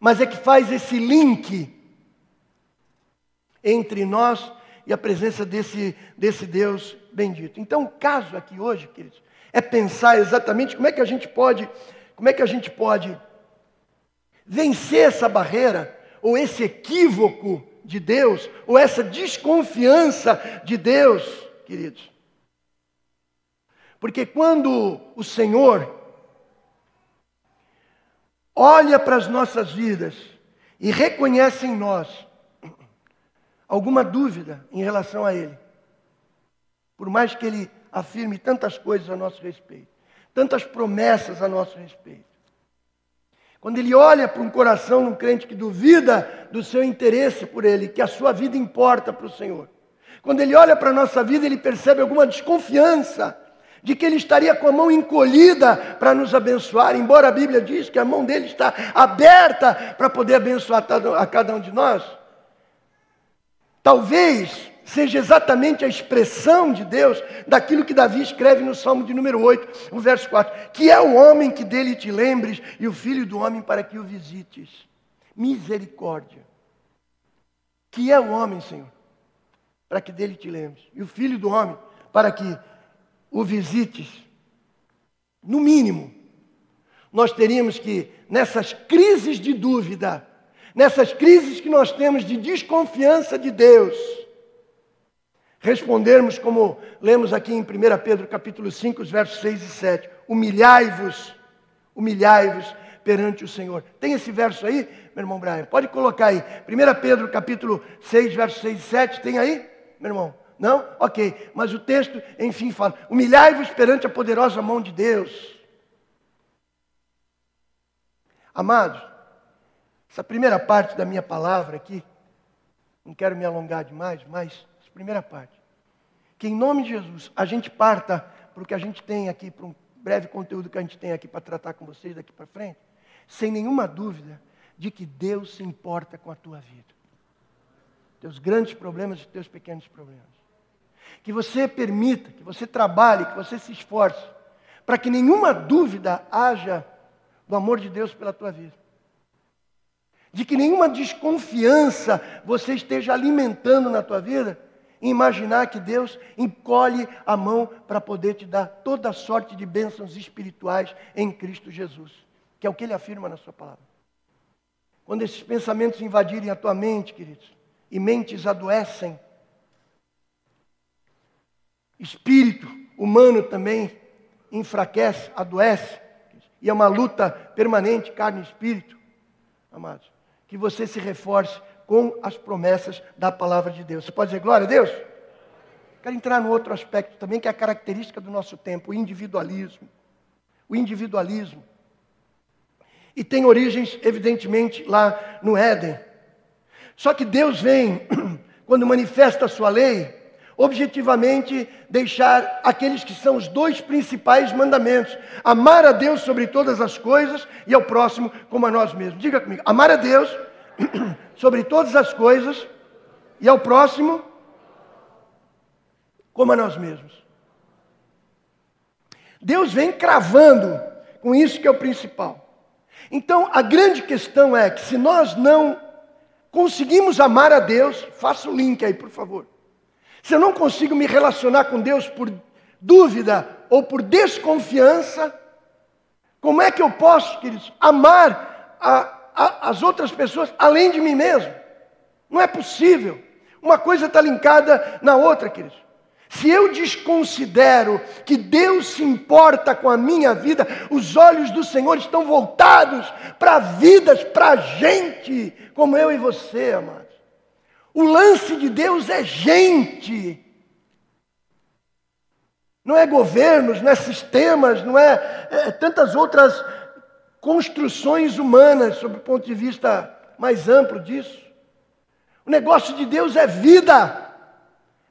mas é que faz esse link entre nós e a presença desse, desse Deus bendito. Então, o caso aqui hoje, queridos, é pensar exatamente como é que a gente pode, como é que a gente pode vencer essa barreira ou esse equívoco de Deus, ou essa desconfiança de Deus, queridos. Porque quando o Senhor olha para as nossas vidas e reconhece em nós alguma dúvida em relação a Ele, por mais que Ele afirme tantas coisas a nosso respeito, tantas promessas a nosso respeito, quando ele olha para um coração um crente que duvida do seu interesse por ele, que a sua vida importa para o Senhor. Quando ele olha para a nossa vida, ele percebe alguma desconfiança de que ele estaria com a mão encolhida para nos abençoar, embora a Bíblia diz que a mão dele está aberta para poder abençoar a cada um de nós. Talvez seja exatamente a expressão de Deus daquilo que Davi escreve no Salmo de número 8, no verso 4: Que é o homem que dele te lembres e o filho do homem para que o visites. Misericórdia. Que é o homem, Senhor, para que dele te lembres, e o filho do homem para que o visites. No mínimo, nós teríamos que, nessas crises de dúvida, nessas crises que nós temos de desconfiança de Deus, respondermos como lemos aqui em 1 Pedro capítulo 5, os versos 6 e 7. Humilhai-vos, humilhai-vos perante o Senhor. Tem esse verso aí, meu irmão Brian? Pode colocar aí. 1 Pedro capítulo 6, versos 6 e 7. Tem aí, meu irmão? Não? Ok. Mas o texto, enfim, fala: Humilhai-vos perante a poderosa mão de Deus. Amados, essa primeira parte da minha palavra aqui, não quero me alongar demais, mas primeira parte. Que em nome de Jesus a gente parta para o que a gente tem aqui, para um breve conteúdo que a gente tem aqui para tratar com vocês daqui para frente, sem nenhuma dúvida de que Deus se importa com a tua vida. Teus grandes problemas e teus pequenos problemas. Que você permita, que você trabalhe, que você se esforce, para que nenhuma dúvida haja do amor de Deus pela tua vida de que nenhuma desconfiança você esteja alimentando na tua vida, imaginar que Deus encolhe a mão para poder te dar toda sorte de bênçãos espirituais em Cristo Jesus, que é o que ele afirma na sua palavra. Quando esses pensamentos invadirem a tua mente, queridos, e mentes adoecem, espírito humano também enfraquece, adoece, e é uma luta permanente, carne e espírito, amados que você se reforce com as promessas da palavra de Deus. Você pode dizer glória a Deus? Quero entrar no outro aspecto também, que é a característica do nosso tempo, o individualismo. O individualismo. E tem origens, evidentemente, lá no Éden. Só que Deus vem, quando manifesta a sua lei, objetivamente deixar aqueles que são os dois principais mandamentos: amar a Deus sobre todas as coisas e ao próximo como a nós mesmos. Diga comigo: amar a Deus sobre todas as coisas e ao próximo como a nós mesmos. Deus vem cravando com isso que é o principal. Então, a grande questão é que se nós não conseguimos amar a Deus, faça o link aí, por favor. Se eu não consigo me relacionar com Deus por dúvida ou por desconfiança, como é que eu posso, queridos, amar a, as outras pessoas além de mim mesmo? Não é possível. Uma coisa está linkada na outra, queridos. Se eu desconsidero que Deus se importa com a minha vida, os olhos do Senhor estão voltados para vidas, para gente, como eu e você, amado. O lance de Deus é gente. Não é governos, não é sistemas, não é, é tantas outras construções humanas, sob o ponto de vista mais amplo disso. O negócio de Deus é vida,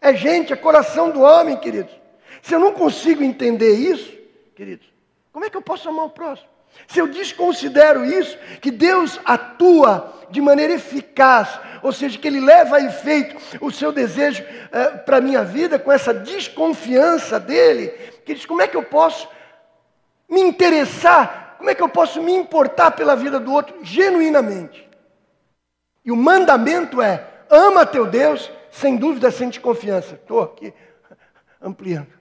é gente, é coração do homem, queridos. Se eu não consigo entender isso, queridos, como é que eu posso amar o próximo? Se eu desconsidero isso, que Deus atua de maneira eficaz, ou seja, que Ele leva a efeito o seu desejo é, para a minha vida, com essa desconfiança dele, que diz: como é que eu posso me interessar, como é que eu posso me importar pela vida do outro genuinamente? E o mandamento é: ama teu Deus, sem dúvida, sem desconfiança. Estou aqui ampliando.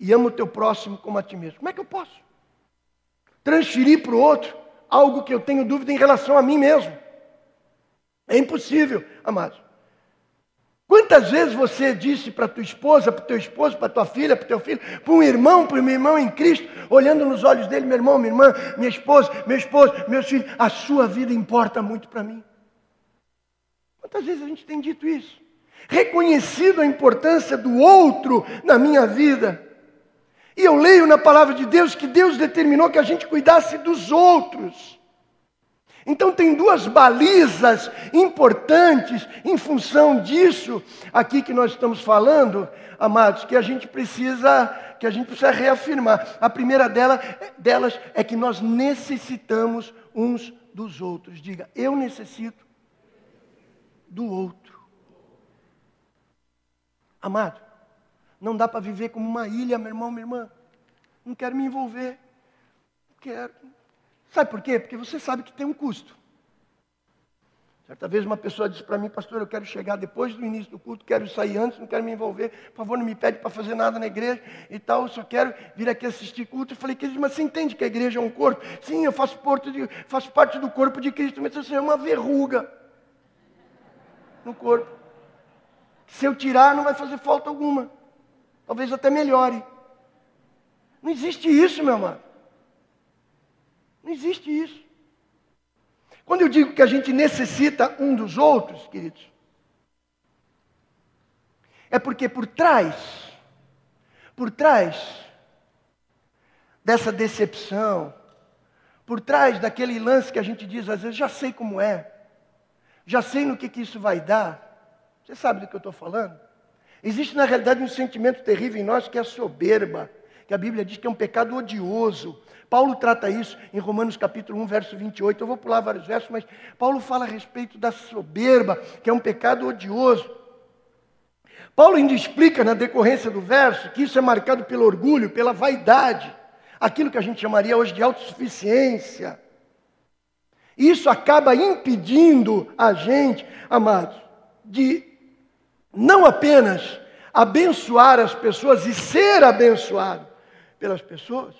E ama o teu próximo como a ti mesmo. Como é que eu posso? transferir para o outro algo que eu tenho dúvida em relação a mim mesmo. É impossível, amados. Quantas vezes você disse para tua esposa, para teu esposo, para tua filha, para teu filho, para um irmão, para um irmão em Cristo, olhando nos olhos dele, meu irmão, minha irmã, minha esposa, meu esposo, meus filhos, a sua vida importa muito para mim. Quantas vezes a gente tem dito isso? Reconhecido a importância do outro na minha vida. E eu leio na palavra de Deus que Deus determinou que a gente cuidasse dos outros. Então tem duas balizas importantes em função disso aqui que nós estamos falando, amados, que a gente precisa que a gente precisa reafirmar. A primeira dela, delas é que nós necessitamos uns dos outros. Diga, eu necessito do outro. Amado, não dá para viver como uma ilha, meu irmão, minha irmã. Não quero me envolver. Não quero. Sabe por quê? Porque você sabe que tem um custo. Certa vez uma pessoa disse para mim, pastor, eu quero chegar depois do início do culto, quero sair antes, não quero me envolver, por favor, não me pede para fazer nada na igreja e tal, eu só quero vir aqui assistir culto. Eu falei, querido, mas você entende que a igreja é um corpo? Sim, eu faço, de, faço parte do corpo de Cristo, mas você é uma verruga no corpo. Se eu tirar, não vai fazer falta alguma. Talvez até melhore. Não existe isso, meu amado. Não existe isso. Quando eu digo que a gente necessita um dos outros, queridos, é porque por trás, por trás dessa decepção, por trás daquele lance que a gente diz às vezes, já sei como é, já sei no que, que isso vai dar. Você sabe do que eu estou falando? Existe na realidade um sentimento terrível em nós que é a soberba, que a Bíblia diz que é um pecado odioso. Paulo trata isso em Romanos capítulo 1, verso 28. Eu vou pular vários versos, mas Paulo fala a respeito da soberba, que é um pecado odioso. Paulo ainda explica na decorrência do verso que isso é marcado pelo orgulho, pela vaidade, aquilo que a gente chamaria hoje de autossuficiência. Isso acaba impedindo a gente, amados, de não apenas abençoar as pessoas e ser abençoado pelas pessoas,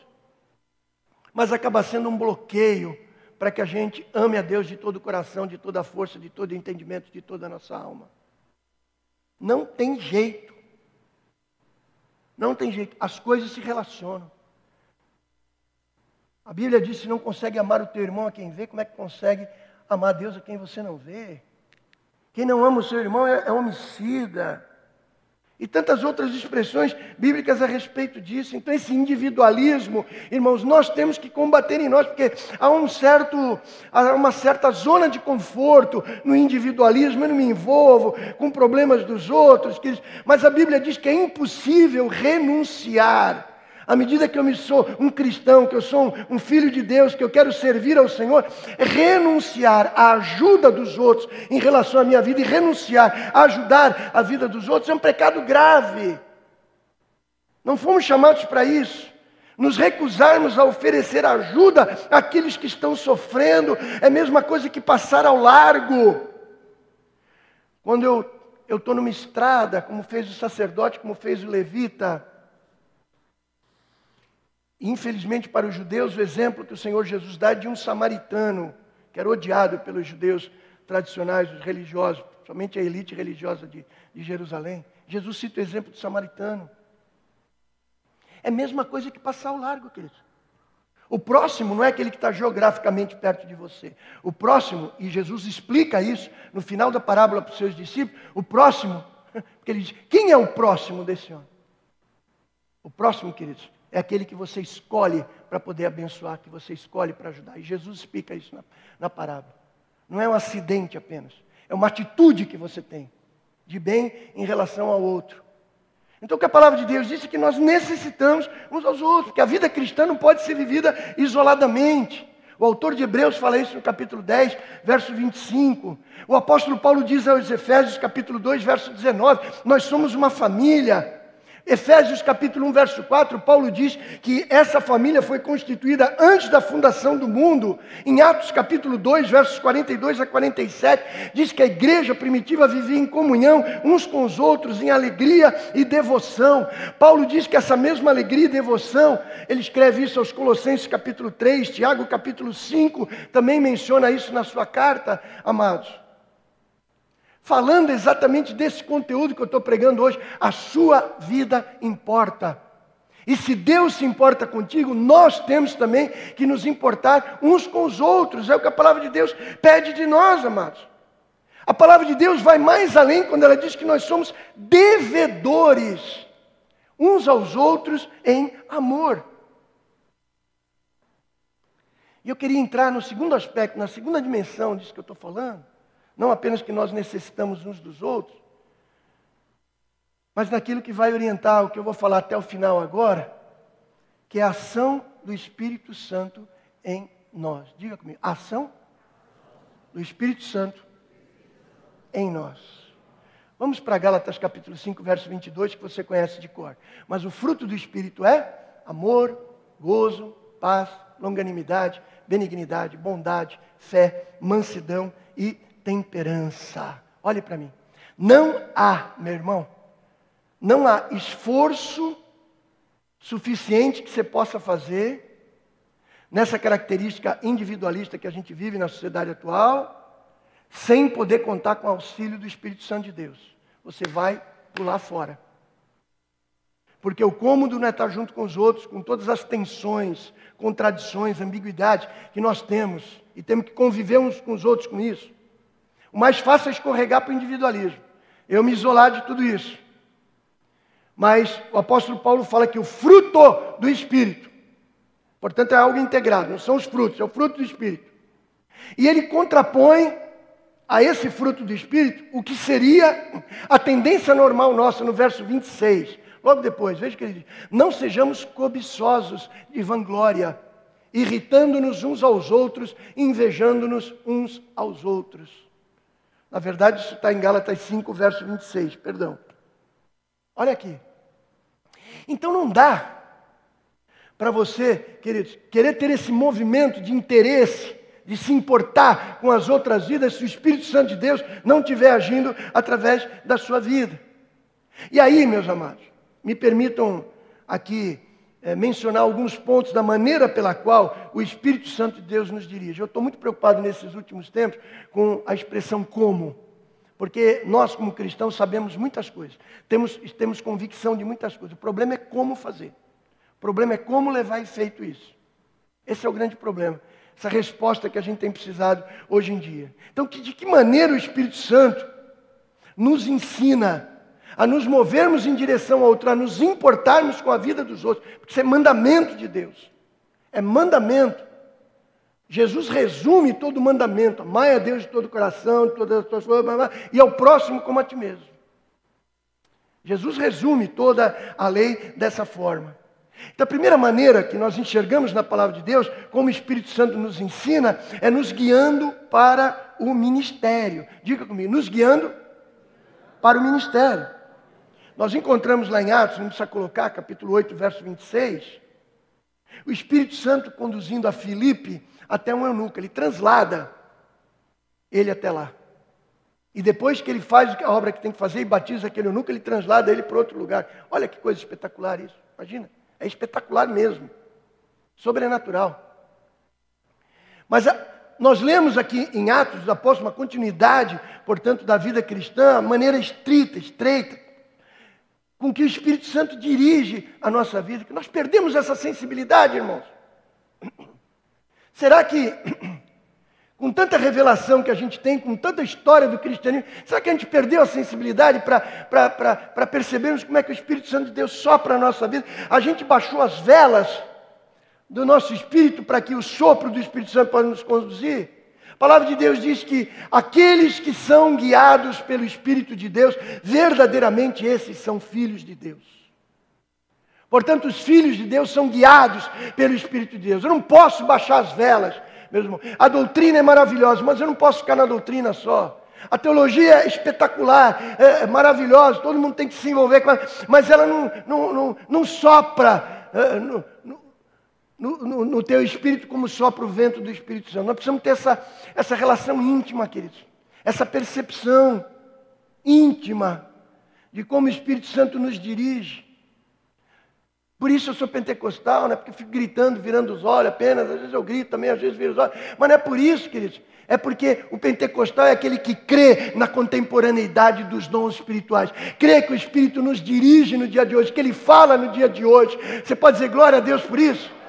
mas acaba sendo um bloqueio para que a gente ame a Deus de todo o coração, de toda a força, de todo o entendimento, de toda a nossa alma. Não tem jeito. Não tem jeito. As coisas se relacionam. A Bíblia diz: se não consegue amar o teu irmão a quem vê, como é que consegue amar Deus a quem você não vê? Quem não ama o seu irmão é, é homicida. E tantas outras expressões bíblicas a respeito disso. Então, esse individualismo, irmãos, nós temos que combater em nós, porque há, um certo, há uma certa zona de conforto no individualismo. Eu não me envolvo com problemas dos outros, mas a Bíblia diz que é impossível renunciar à medida que eu me sou um cristão, que eu sou um, filho de Deus, que eu quero servir ao Senhor, renunciar à ajuda dos outros em relação à minha vida e renunciar a ajudar a vida dos outros é um pecado grave. Não fomos chamados para isso. Nos recusarmos a oferecer ajuda àqueles que estão sofrendo é a mesma coisa que passar ao largo. Quando eu estou numa estrada, como fez o sacerdote, como fez o levita, Infelizmente, para os judeus, o exemplo que o Senhor Jesus dá é de um samaritano, que era odiado pelos judeus tradicionais, os religiosos, somente a elite religiosa de, de Jerusalém. Jesus cita o exemplo do samaritano. É a mesma coisa que passar ao largo, querido. O próximo não é aquele que está geograficamente perto de você. O próximo, e Jesus explica isso no final da parábola para os seus discípulos, o próximo, porque ele diz: quem é o próximo desse homem? O próximo, queridos, é aquele que você escolhe para poder abençoar, que você escolhe para ajudar. E Jesus explica isso na, na parábola. Não é um acidente apenas, é uma atitude que você tem de bem em relação ao outro. Então, o que a palavra de Deus diz é que nós necessitamos uns aos outros, porque a vida cristã não pode ser vivida isoladamente. O autor de Hebreus fala isso no capítulo 10, verso 25. O apóstolo Paulo diz aos Efésios, capítulo 2, verso 19: Nós somos uma família. Efésios capítulo 1, verso 4, Paulo diz que essa família foi constituída antes da fundação do mundo. Em Atos capítulo 2, versos 42 a 47, diz que a igreja primitiva vivia em comunhão uns com os outros, em alegria e devoção. Paulo diz que essa mesma alegria e devoção, ele escreve isso aos Colossenses capítulo 3, Tiago capítulo 5, também menciona isso na sua carta, amados falando exatamente desse conteúdo que eu estou pregando hoje. A sua vida importa. E se Deus se importa contigo, nós temos também que nos importar uns com os outros. É o que a palavra de Deus pede de nós, amados. A palavra de Deus vai mais além quando ela diz que nós somos devedores uns aos outros em amor. E eu queria entrar no segundo aspecto, na segunda dimensão disso que eu estou falando, não apenas que nós necessitamos uns dos outros, mas naquilo que vai orientar o que eu vou falar até o final agora, que é a ação do Espírito Santo em nós. Diga comigo, a ação do Espírito Santo em nós. Vamos para Gálatas capítulo 5, verso 22, que você conhece de cor. Mas o fruto do Espírito é amor, gozo, paz, longanimidade, benignidade, bondade, fé, mansidão e temperança. Olhe para mim. Não há, meu irmão, não há esforço suficiente que você possa fazer nessa característica individualista que a gente vive na sociedade atual, sem poder contar com o auxílio do Espírito Santo de Deus. você vai pular fora. Porque o cômodo não é estar junto com os outros, com todas as tensões, contradições, ambiguidades que nós temos, e temos que conviver uns com os outros com isso. O mais fácil é escorregar para o individualismo. Eu me isolar de tudo isso. Mas o apóstolo Paulo fala que o fruto do Espírito, portanto é algo integrado, não são os frutos, é o fruto do Espírito. E ele contrapõe a esse fruto do Espírito o que seria a tendência normal nossa no verso 26. Logo depois, veja que ele diz: Não sejamos cobiçosos de vanglória, irritando-nos uns aos outros, invejando-nos uns aos outros. Na verdade, isso está em Gálatas 5, verso 26, perdão. Olha aqui. Então não dá para você, queridos, querer ter esse movimento de interesse, de se importar com as outras vidas, se o Espírito Santo de Deus não estiver agindo através da sua vida. E aí, meus amados, me permitam aqui é, mencionar alguns pontos da maneira pela qual o Espírito Santo de Deus nos dirige. Eu estou muito preocupado nesses últimos tempos com a expressão como. Porque nós, como cristãos, sabemos muitas coisas, temos, temos convicção de muitas coisas. O problema é como fazer. O problema é como levar efeito isso. Esse é o grande problema. Essa resposta que a gente tem precisado hoje em dia. Então, de que maneira o Espírito Santo nos ensina a nos movermos em direção ao outro, a nos importarmos com a vida dos outros, porque isso é mandamento de Deus. É mandamento. Jesus resume todo o mandamento: amai a Deus de todo o coração, de todas as tuas forças, e ao próximo como a ti mesmo. Jesus resume toda a lei dessa forma. Então, a primeira maneira que nós enxergamos na palavra de Deus, como o Espírito Santo nos ensina, é nos guiando para o ministério. Diga comigo, nos guiando para o ministério. Nós encontramos lá em Atos, não precisa colocar, capítulo 8, verso 26, o Espírito Santo conduzindo a Filipe até um eunuco. Ele translada ele até lá. E depois que ele faz a obra que tem que fazer e batiza aquele eunuco, ele translada ele para outro lugar. Olha que coisa espetacular isso. Imagina. É espetacular mesmo. Sobrenatural. Mas a, nós lemos aqui em Atos dos Apóstolos uma continuidade, portanto, da vida cristã, maneira estrita, estreita, com que o Espírito Santo dirige a nossa vida, que nós perdemos essa sensibilidade, irmãos. Será que, com tanta revelação que a gente tem, com tanta história do cristianismo, será que a gente perdeu a sensibilidade para percebermos como é que o Espírito Santo de Deus sopra a nossa vida? A gente baixou as velas do nosso espírito para que o sopro do Espírito Santo possa nos conduzir? A palavra de Deus diz que aqueles que são guiados pelo Espírito de Deus, verdadeiramente esses são filhos de Deus. Portanto, os filhos de Deus são guiados pelo Espírito de Deus. Eu não posso baixar as velas, meu irmão. A doutrina é maravilhosa, mas eu não posso ficar na doutrina só. A teologia é espetacular, é, é maravilhosa, todo mundo tem que se envolver com ela, mas ela não, não, não, não sopra é, no, no, teu espírito como sopra o vento do Espírito Santo. Nós precisamos ter essa, essa relação íntima, queridos, essa percepção íntima de como o Espírito Santo nos dirige. Por isso eu sou pentecostal, né? porque fico gritando, virando os olhos apenas. Às vezes eu grito também, às vezes viro os olhos. Mas não é por isso, queridos. É porque o pentecostal é aquele que crê na contemporaneidade dos dons espirituais. Crê que o Espírito nos dirige no dia de hoje, que ele fala no dia de hoje. Você pode dizer glória a Deus por isso?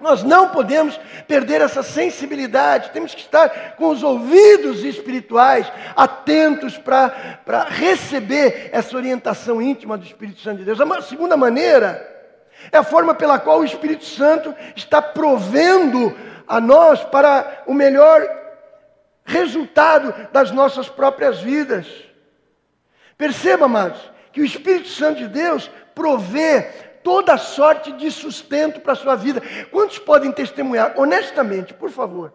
Nós não podemos perder essa sensibilidade, temos que estar com os ouvidos espirituais atentos para receber essa orientação íntima do Espírito Santo de Deus. A segunda maneira é a forma pela qual o Espírito Santo está provendo a nós para o melhor resultado das nossas próprias vidas. Perceba, amados, que o Espírito Santo de Deus provê toda sorte de sustento para a sua vida. Quantos podem testemunhar, honestamente, por favor?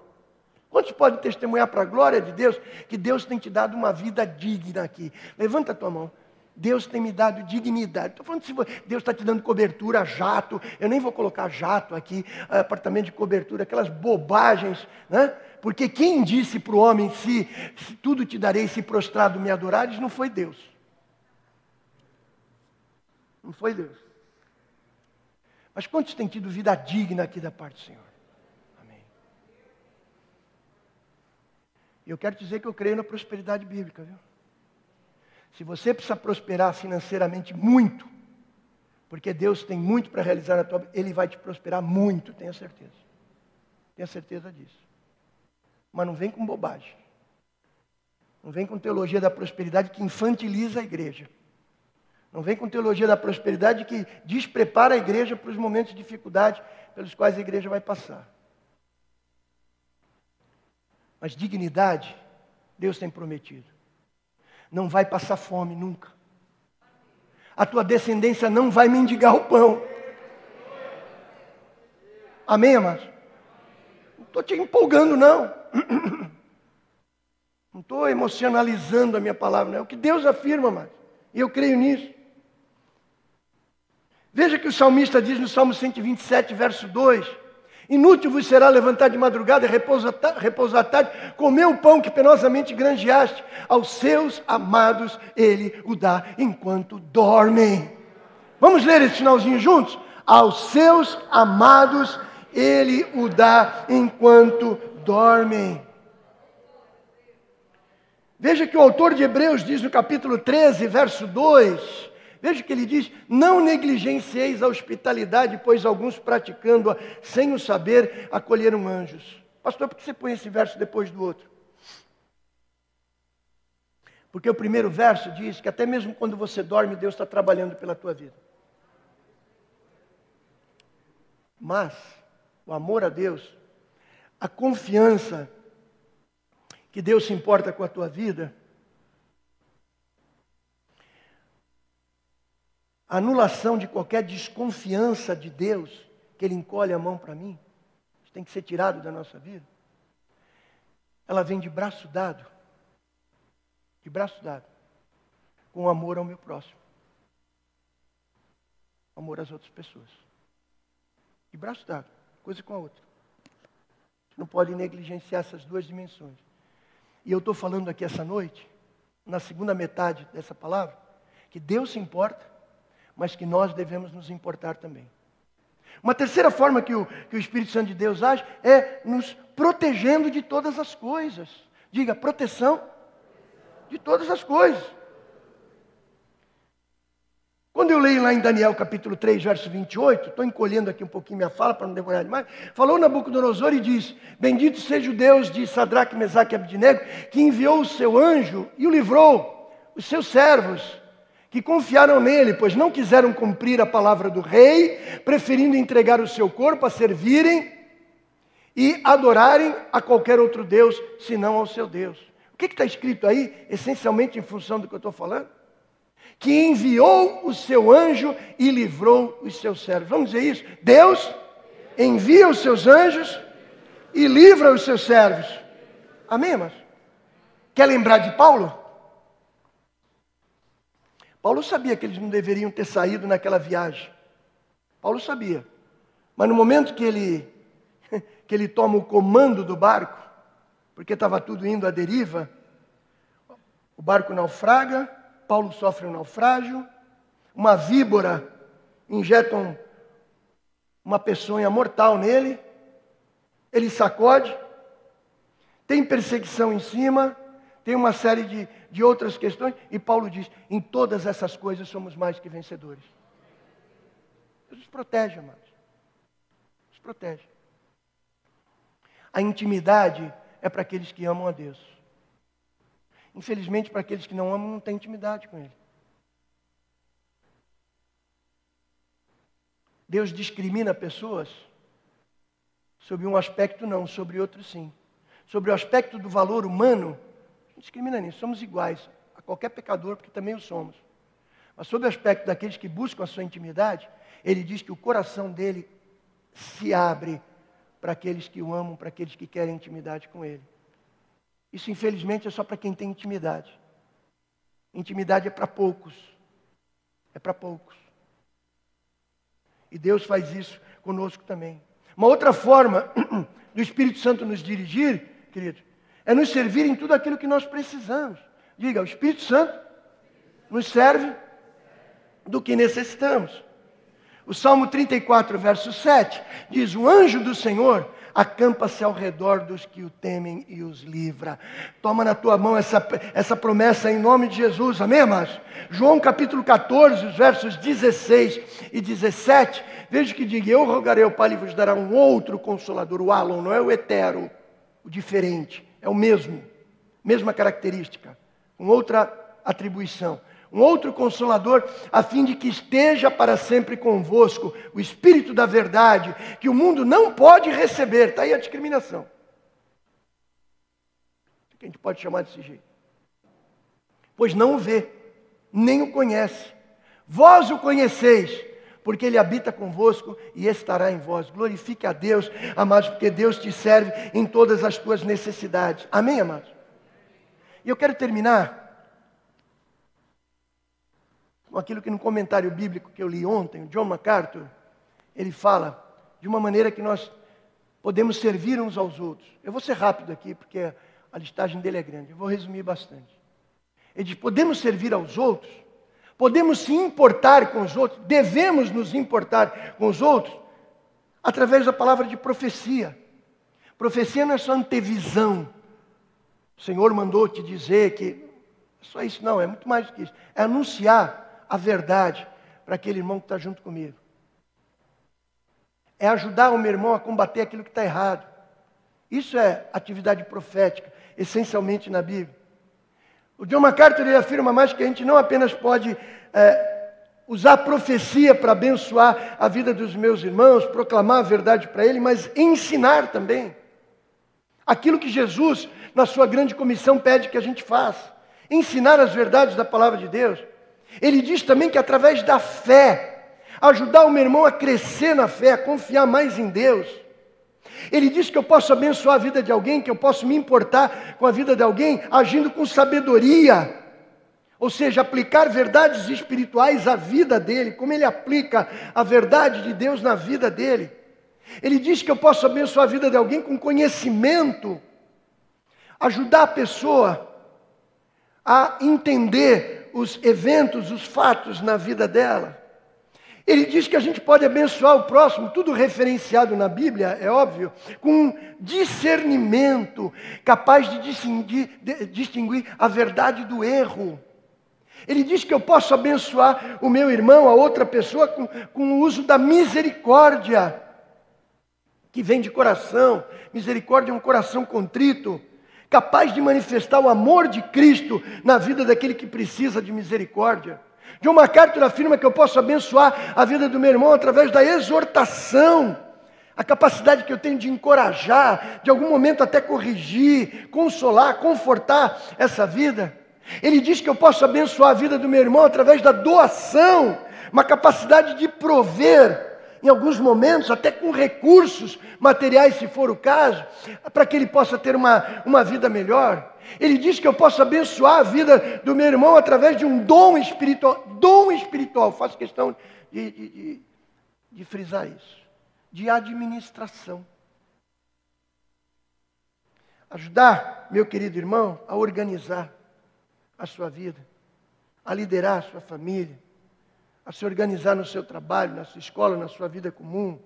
Quantos podem testemunhar para a glória de Deus que Deus tem te dado uma vida digna aqui? Levanta a tua mão. Deus tem me dado dignidade. Estou falando se Deus está te dando cobertura, jato. Eu nem vou colocar jato aqui, apartamento de cobertura, aquelas bobagens, né? Porque quem disse para o homem, se, se, tudo te darei, se prostrado me adorares, não foi Deus. Não foi Deus. Mas quantos têm tido vida digna aqui da parte do Senhor? Amém. E eu quero dizer que eu creio na prosperidade bíblica, viu? Se você precisa prosperar financeiramente muito, porque Deus tem muito para realizar na tua vida, Ele vai te prosperar muito, tenha certeza. Tenha certeza disso. Mas não vem com bobagem. Não vem com teologia da prosperidade que infantiliza a igreja. Não vem com teologia da prosperidade que desprepara a igreja para os momentos de dificuldade pelos quais a igreja vai passar. Mas dignidade, Deus tem prometido. Não vai passar fome nunca. A tua descendência não vai mendigar o pão. Amém, amados? Não estou te empolgando, não. Não estou emocionalizando a minha palavra, não. É o que Deus afirma, amados. E eu creio nisso. Veja que o salmista diz no Salmo 127, verso 2: Inútil vos será levantar de madrugada e repousar, tarde, comer o pão que penosamente granjeaste. Aos seus amados ele o dá enquanto dormem. Vamos ler esse finalzinho juntos? Aos seus amados ele o dá enquanto dormem. Veja que o autor de Hebreus diz no capítulo 13, verso 2: Veja que ele diz: Não negligencieis a hospitalidade, pois alguns praticando-a sem o saber acolheram anjos. Pastor, por que você põe esse verso depois do outro? Porque o primeiro verso diz que até mesmo quando você dorme, Deus está trabalhando pela tua vida. Mas o amor a Deus, a confiança que Deus se importa com a tua vida, anulação de qualquer desconfiança de Deus, que Ele encolhe a mão para mim, isso tem que ser tirado da nossa vida. Ela vem de braço dado, de braço dado, com amor ao meu próximo, amor às outras pessoas. De braço dado, coisa com a outra. Você não pode negligenciar essas duas dimensões. E eu estou falando aqui essa noite, na segunda metade dessa palavra, que Deus se importa mas que nós devemos nos importar também. Uma terceira forma que o, que o Espírito Santo de Deus age é nos protegendo de todas as coisas. Diga, proteção de todas as coisas. Quando eu leio lá em Daniel capítulo 3, verso 28, estou encolhendo aqui um pouquinho minha fala para não demorar demais, falou Nabucodonosor e diz, bendito seja o Deus de Sadraque, Mesaque e Abednego, que enviou o seu anjo e o livrou, os seus servos, que confiaram nele, pois não quiseram cumprir a palavra do rei, preferindo entregar o seu corpo a servirem e adorarem a qualquer outro Deus, senão ao seu Deus. O que está escrito aí, essencialmente em função do que eu estou falando? Que enviou o seu anjo e livrou os seus servos. Vamos dizer isso? Deus envia os seus anjos e livra os seus servos. Amém, irmãos? Quer lembrar de Paulo? Paulo sabia que eles não deveriam ter saído naquela viagem. Paulo sabia. Mas no momento que ele, que ele toma o comando do barco, porque estava tudo indo à deriva, o barco naufraga, Paulo sofre um naufrágio, uma víbora injeta um, uma peçonha mortal nele, ele sacode, tem perseguição em cima, tem uma série de, de outras questões, e Paulo diz: em todas essas coisas somos mais que vencedores. Deus nos protege, amados. Nos protege. A intimidade é para aqueles que amam a Deus. Infelizmente, para aqueles que não amam, não tem intimidade com Ele. Deus discrimina pessoas sobre um aspecto não, sobre outro sim. Sobre o aspecto do valor humano, não discrimina nisso, somos iguais a qualquer pecador, porque também o somos. Mas sob o aspecto daqueles que buscam a sua intimidade, ele diz que o coração dele se abre para aqueles que o amam, para aqueles que querem intimidade com ele. Isso, infelizmente, é só para quem tem intimidade. Intimidade é para poucos. É para poucos. E Deus faz isso conosco também. Uma outra forma do Espírito Santo nos dirigir, querido, é nos servir em tudo aquilo que nós precisamos. Diga, o Espírito Santo nos serve do que necessitamos. O Salmo 34, verso 7 diz: O anjo do Senhor acampa-se ao redor dos que o temem e os livra. Toma na tua mão essa, essa promessa em nome de Jesus, amém, amados? João capítulo 14, os versos 16 e 17, veja que diga: Eu rogarei ao Pai e vos dará um outro consolador, o Alon, não é o etero, o diferente, é o mesmo, mesma característica, com outra atribuição um outro consolador, a fim de que esteja para sempre convosco o Espírito da verdade, que o mundo não pode receber. Está aí a discriminação. Que a gente pode chamar desse jeito. Pois não o vê, nem o conhece. Vós o conheceis, porque ele habita convosco e estará em vós. Glorifique a Deus, amados, porque Deus te serve em todas as tuas necessidades. Amém, amados? E eu quero terminar com aquilo que no comentário bíblico que eu li ontem, o John MacArthur, ele fala de uma maneira que nós podemos servir uns aos outros. Eu vou ser rápido aqui, porque a listagem dele é grande, eu vou resumir bastante. Ele diz: podemos servir aos outros, podemos se importar com os outros, devemos nos importar com os outros, através da palavra de profecia. Profecia não é só antevisão. O Senhor mandou te dizer que. Só isso, não, é muito mais do que isso. É anunciar a verdade para aquele irmão que está junto comigo. É ajudar o meu irmão a combater aquilo que está errado. Isso é atividade profética, essencialmente na Bíblia. O John MacArthur ele afirma mais que a gente não apenas pode é, usar a profecia para abençoar a vida dos meus irmãos, proclamar a verdade para ele, mas ensinar também. Aquilo que Jesus, na sua grande comissão, pede que a gente faça. Ensinar as verdades da palavra de Deus. Ele diz também que através da fé, ajudar o meu irmão a crescer na fé, a confiar mais em Deus. Ele diz que eu posso abençoar a vida de alguém, que eu posso me importar com a vida de alguém, agindo com sabedoria. Ou seja, aplicar verdades espirituais à vida dele, como ele aplica a verdade de Deus na vida dele. Ele diz que eu posso abençoar a vida de alguém com conhecimento, ajudar a pessoa a entender os eventos, os fatos na vida dela. Ele diz que a gente pode abençoar o próximo, tudo referenciado na Bíblia, é óbvio, com discernimento, capaz de distinguir, de distinguir a verdade do erro. Ele diz que eu posso abençoar o meu irmão, a outra pessoa, com, com o uso da misericórdia, que vem de coração. Misericórdia é um coração contrito capaz de manifestar o amor de Cristo na vida daquele que precisa de misericórdia. John MacArthur afirma que eu posso abençoar a vida do meu irmão através da exortação, a capacidade que eu tenho de encorajar, de algum momento até corrigir, consolar, confortar essa vida. Ele diz que eu posso abençoar a vida do meu irmão através da doação, uma capacidade de prover em alguns momentos, até com recursos materiais, se for o caso, para que ele possa ter uma, uma vida melhor. Ele diz que eu posso abençoar a vida do meu irmão através de um dom espiritual. Dom espiritual, faço questão de, de, de, de frisar isso. De administração. Ajudar, meu querido irmão, a organizar a sua vida, a liderar a sua família, a se organizar no seu trabalho, na sua escola, na sua vida comum.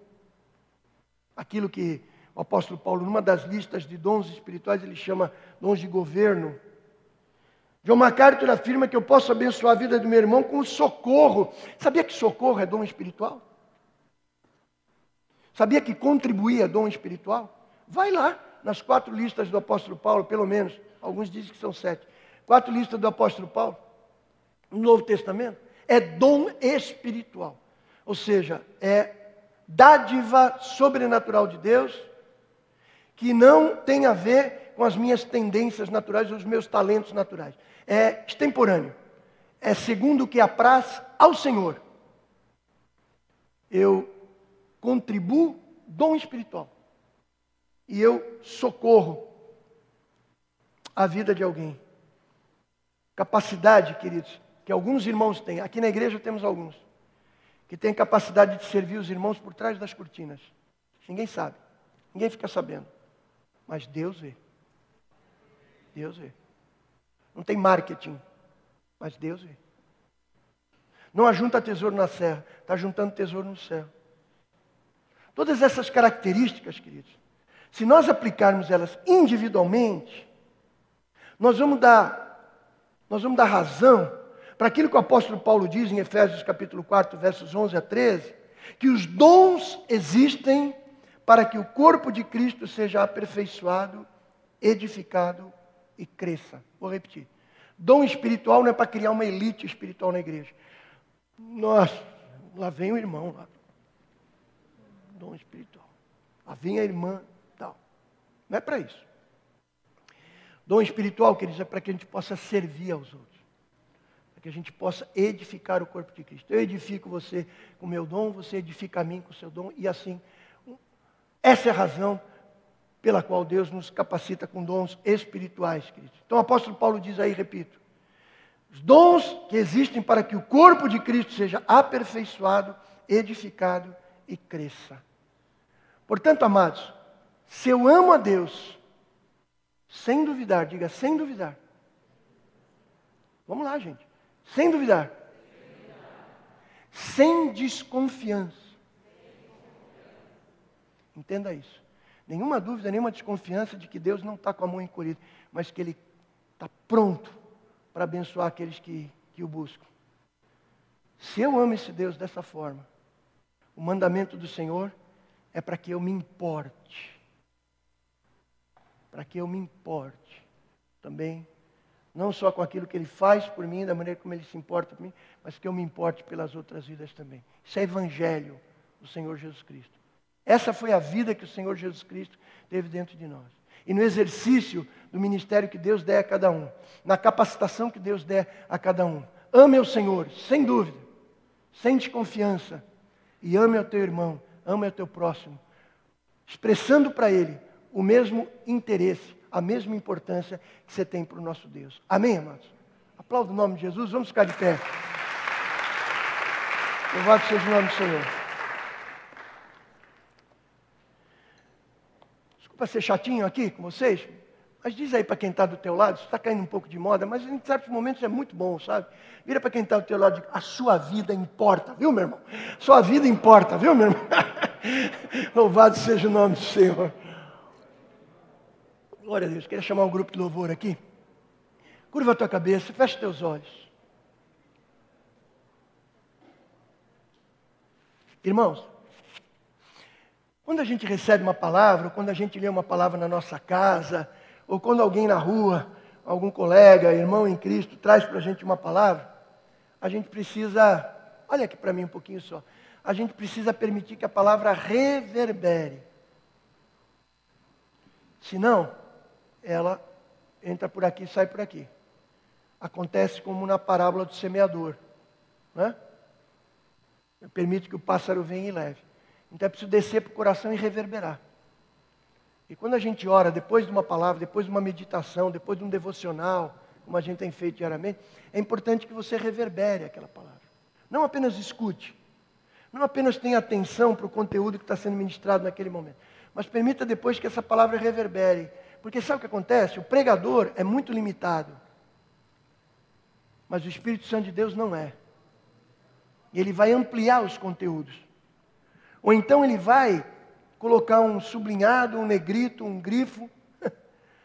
Aquilo que o apóstolo Paulo, numa das listas de dons espirituais, ele chama dons de governo. John MacArthur afirma que eu posso abençoar a vida do meu irmão com socorro. Sabia que socorro é dom espiritual? Sabia que contribuir é dom espiritual? Vai lá nas quatro listas do apóstolo Paulo, pelo menos, alguns dizem que são sete. Quatro listas do apóstolo Paulo, no Novo Testamento é dom espiritual. Ou seja, é dádiva sobrenatural de Deus que não tem a ver com as minhas tendências naturais, os meus talentos naturais. É extemporâneo. É segundo o que apraz ao Senhor. Eu contribuo dom espiritual. E eu socorro a vida de alguém. Capacidade, queridos, que alguns irmãos têm, aqui na igreja temos alguns, que têm capacidade de servir os irmãos por trás das cortinas. Ninguém sabe, ninguém fica sabendo, mas Deus vê. Deus vê. Não tem marketing, mas Deus vê. Não ajunta tesouro na serra, está juntando tesouro no céu. Todas essas características, queridos, Se nós aplicarmos elas individualmente, nós vamos dar nós vamos dar razão para aquilo que o apóstolo Paulo diz em Efésios capítulo 4, versos 11 a 13, que os dons existem para que o corpo de Cristo seja aperfeiçoado, edificado e cresça. Vou repetir. Dom espiritual não é para criar uma elite espiritual na igreja. Nossa, lá vem o irmão lá. Dom espiritual. Lá vem a irmã, tal. Não é para isso. Dom espiritual, queridos, é para que a gente possa servir aos outros. Para que a gente possa edificar o corpo de Cristo. Eu edifico você com o meu dom, você edifica a mim com o seu dom, e assim. Essa é a razão pela qual Deus nos capacita com dons espirituais, queridos. Então o apóstolo Paulo diz aí, repito, os dons que existem para que o corpo de Cristo seja aperfeiçoado, edificado e cresça. Portanto, amados, se eu amo a Deus, sem duvidar, diga sem duvidar. Vamos lá, gente. Sem duvidar. Sem desconfiança. Entenda isso. Nenhuma dúvida, nenhuma desconfiança de que Deus não está com a mão encolhida, mas que Ele está pronto para abençoar aqueles que, que o buscam. Se eu amo esse Deus dessa forma, o mandamento do Senhor é para que eu me importe para que eu me importe também, não só com aquilo que Ele faz por mim, da maneira como Ele se importa por mim, mas que eu me importe pelas outras vidas também. Isso é evangelho do Senhor Jesus Cristo. Essa foi a vida que o Senhor Jesus Cristo teve dentro de nós. E no exercício do ministério que Deus der a cada um, na capacitação que Deus der a cada um. Ame o Senhor, sem dúvida, sem desconfiança, e ame o teu irmão, ame o teu próximo, expressando para ele o mesmo interesse, a mesma importância que você tem para o nosso Deus. Amém, amados? Aplauda o nome de Jesus, vamos ficar de pé. Louvado seja o nome do Senhor. Desculpa ser chatinho aqui com vocês, mas diz aí para quem está do teu lado, está caindo um pouco de moda, mas em certos momentos é muito bom, sabe? Vira para quem está do teu lado, a sua vida importa, viu, meu irmão? Sua vida importa, viu, meu irmão? Louvado seja o nome do Senhor. Glória a Deus. Queria chamar um grupo de louvor aqui. Curva a tua cabeça, fecha teus olhos. Irmãos, quando a gente recebe uma palavra, ou quando a gente lê uma palavra na nossa casa, ou quando alguém na rua, algum colega, irmão em Cristo, traz para a gente uma palavra, a gente precisa, olha aqui para mim um pouquinho só, a gente precisa permitir que a palavra reverbere. Senão, ela entra por aqui e sai por aqui. Acontece como na parábola do semeador. Né? Permite que o pássaro venha e leve. Então é preciso descer para o coração e reverberar. E quando a gente ora, depois de uma palavra, depois de uma meditação, depois de um devocional, como a gente tem feito diariamente, é importante que você reverbere aquela palavra. Não apenas escute, não apenas tenha atenção para o conteúdo que está sendo ministrado naquele momento, mas permita depois que essa palavra reverbere porque sabe o que acontece? O pregador é muito limitado. Mas o Espírito Santo de Deus não é. E ele vai ampliar os conteúdos. Ou então ele vai colocar um sublinhado, um negrito, um grifo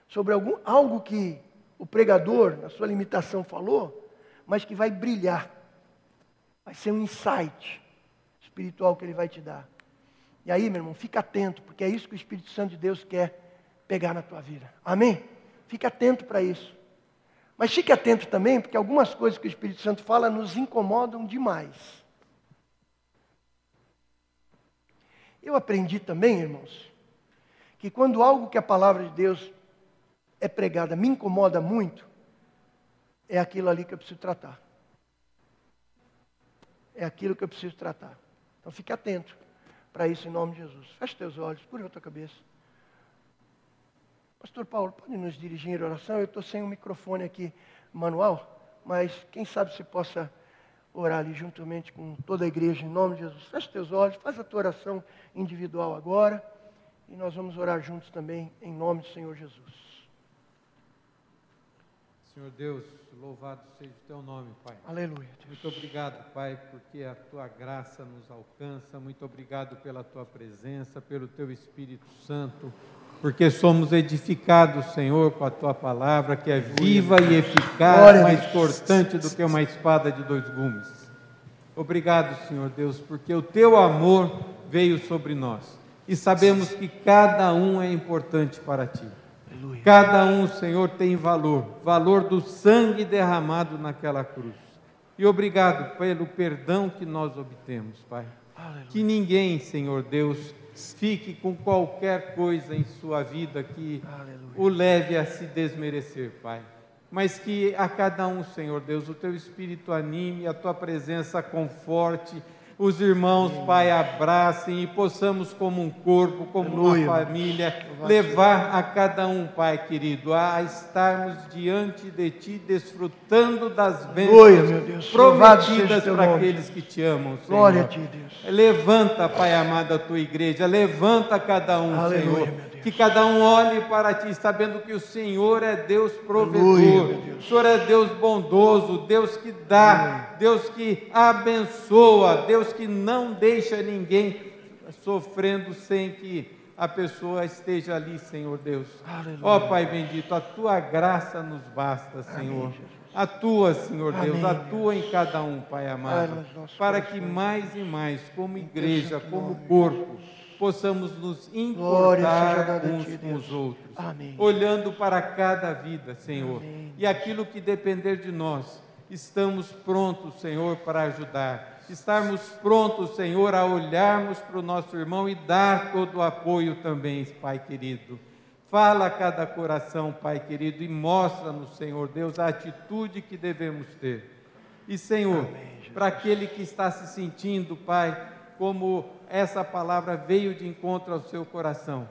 sobre algum, algo que o pregador, na sua limitação, falou, mas que vai brilhar. Vai ser um insight espiritual que ele vai te dar. E aí, meu irmão, fica atento, porque é isso que o Espírito Santo de Deus quer pegar na tua vida. Amém? Fique atento para isso. Mas fique atento também, porque algumas coisas que o Espírito Santo fala nos incomodam demais. Eu aprendi também, irmãos, que quando algo que a palavra de Deus é pregada me incomoda muito, é aquilo ali que eu preciso tratar. É aquilo que eu preciso tratar. Então fique atento para isso em nome de Jesus. Feche teus olhos, curva a tua cabeça. Pastor Paulo, pode nos dirigir em oração? Eu estou sem o um microfone aqui manual, mas quem sabe você possa orar ali juntamente com toda a igreja, em nome de Jesus. Feche teus olhos, faz a tua oração individual agora, e nós vamos orar juntos também, em nome do Senhor Jesus. Senhor Deus, louvado seja o teu nome, Pai. Aleluia. Deus. Muito obrigado, Pai, porque a tua graça nos alcança. Muito obrigado pela tua presença, pelo teu Espírito Santo porque somos edificados, Senhor, com a tua palavra, que é viva e eficaz, mais cortante do que uma espada de dois gumes. Obrigado, Senhor Deus, porque o teu amor veio sobre nós e sabemos que cada um é importante para ti. Cada um, Senhor, tem valor, valor do sangue derramado naquela cruz. E obrigado pelo perdão que nós obtemos, Pai. Que ninguém, Senhor Deus, fique com qualquer coisa em sua vida que Aleluia. o leve a se desmerecer, Pai. Mas que a cada um, Senhor Deus, o teu espírito anime, a tua presença conforte, os irmãos, Pai, abracem e possamos, como um corpo, como Aleluia. uma família, levar a cada um, Pai querido, a estarmos diante de Ti, desfrutando das bênçãos prometidas para aqueles que te amam, Senhor. Glória a ti, Deus. Levanta, Pai amado, a tua igreja, levanta cada um, Aleluia, Senhor. Que cada um olhe para ti, sabendo que o Senhor é Deus provedor, Aleluia, Deus. o Senhor é Deus bondoso, Deus que dá, Deus que abençoa, Deus que não deixa ninguém sofrendo sem que a pessoa esteja ali, Senhor Deus. Aleluia. Ó Pai bendito, a tua graça nos basta, Senhor. Atua, Senhor Deus, Amém, atua em cada um, Pai amado, para que mais e mais, como igreja, como corpo, possamos nos importar uns ti, com os outros, Amém. olhando para cada vida, Senhor, Amém. e aquilo que depender de nós, estamos prontos, Senhor, para ajudar. Estarmos prontos, Senhor, a olharmos para o nosso irmão e dar todo o apoio também, Pai querido. Fala a cada coração, Pai querido, e mostra-nos, Senhor Deus, a atitude que devemos ter. E, Senhor, para aquele que está se sentindo, Pai, como essa palavra veio de encontro ao seu coração,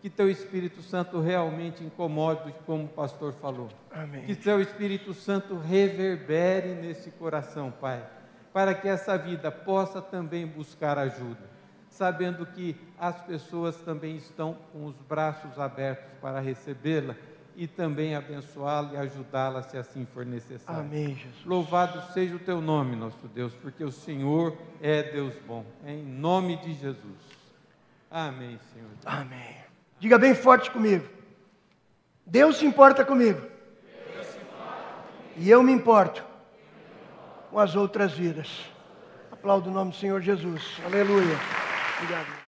que teu Espírito Santo realmente incomode, como o pastor falou. Amém. Que teu Espírito Santo reverbere nesse coração, Pai, para que essa vida possa também buscar ajuda, sabendo que as pessoas também estão com os braços abertos para recebê-la e também abençoá-la e ajudá-la se assim for necessário. Amém, Jesus. Louvado seja o teu nome, nosso Deus, porque o Senhor é Deus bom. Em nome de Jesus. Amém, Senhor. Amém. Diga bem forte comigo. Deus se importa comigo. E eu me importo com as outras vidas. Aplaudo o nome do Senhor Jesus. Aleluia. Obrigado.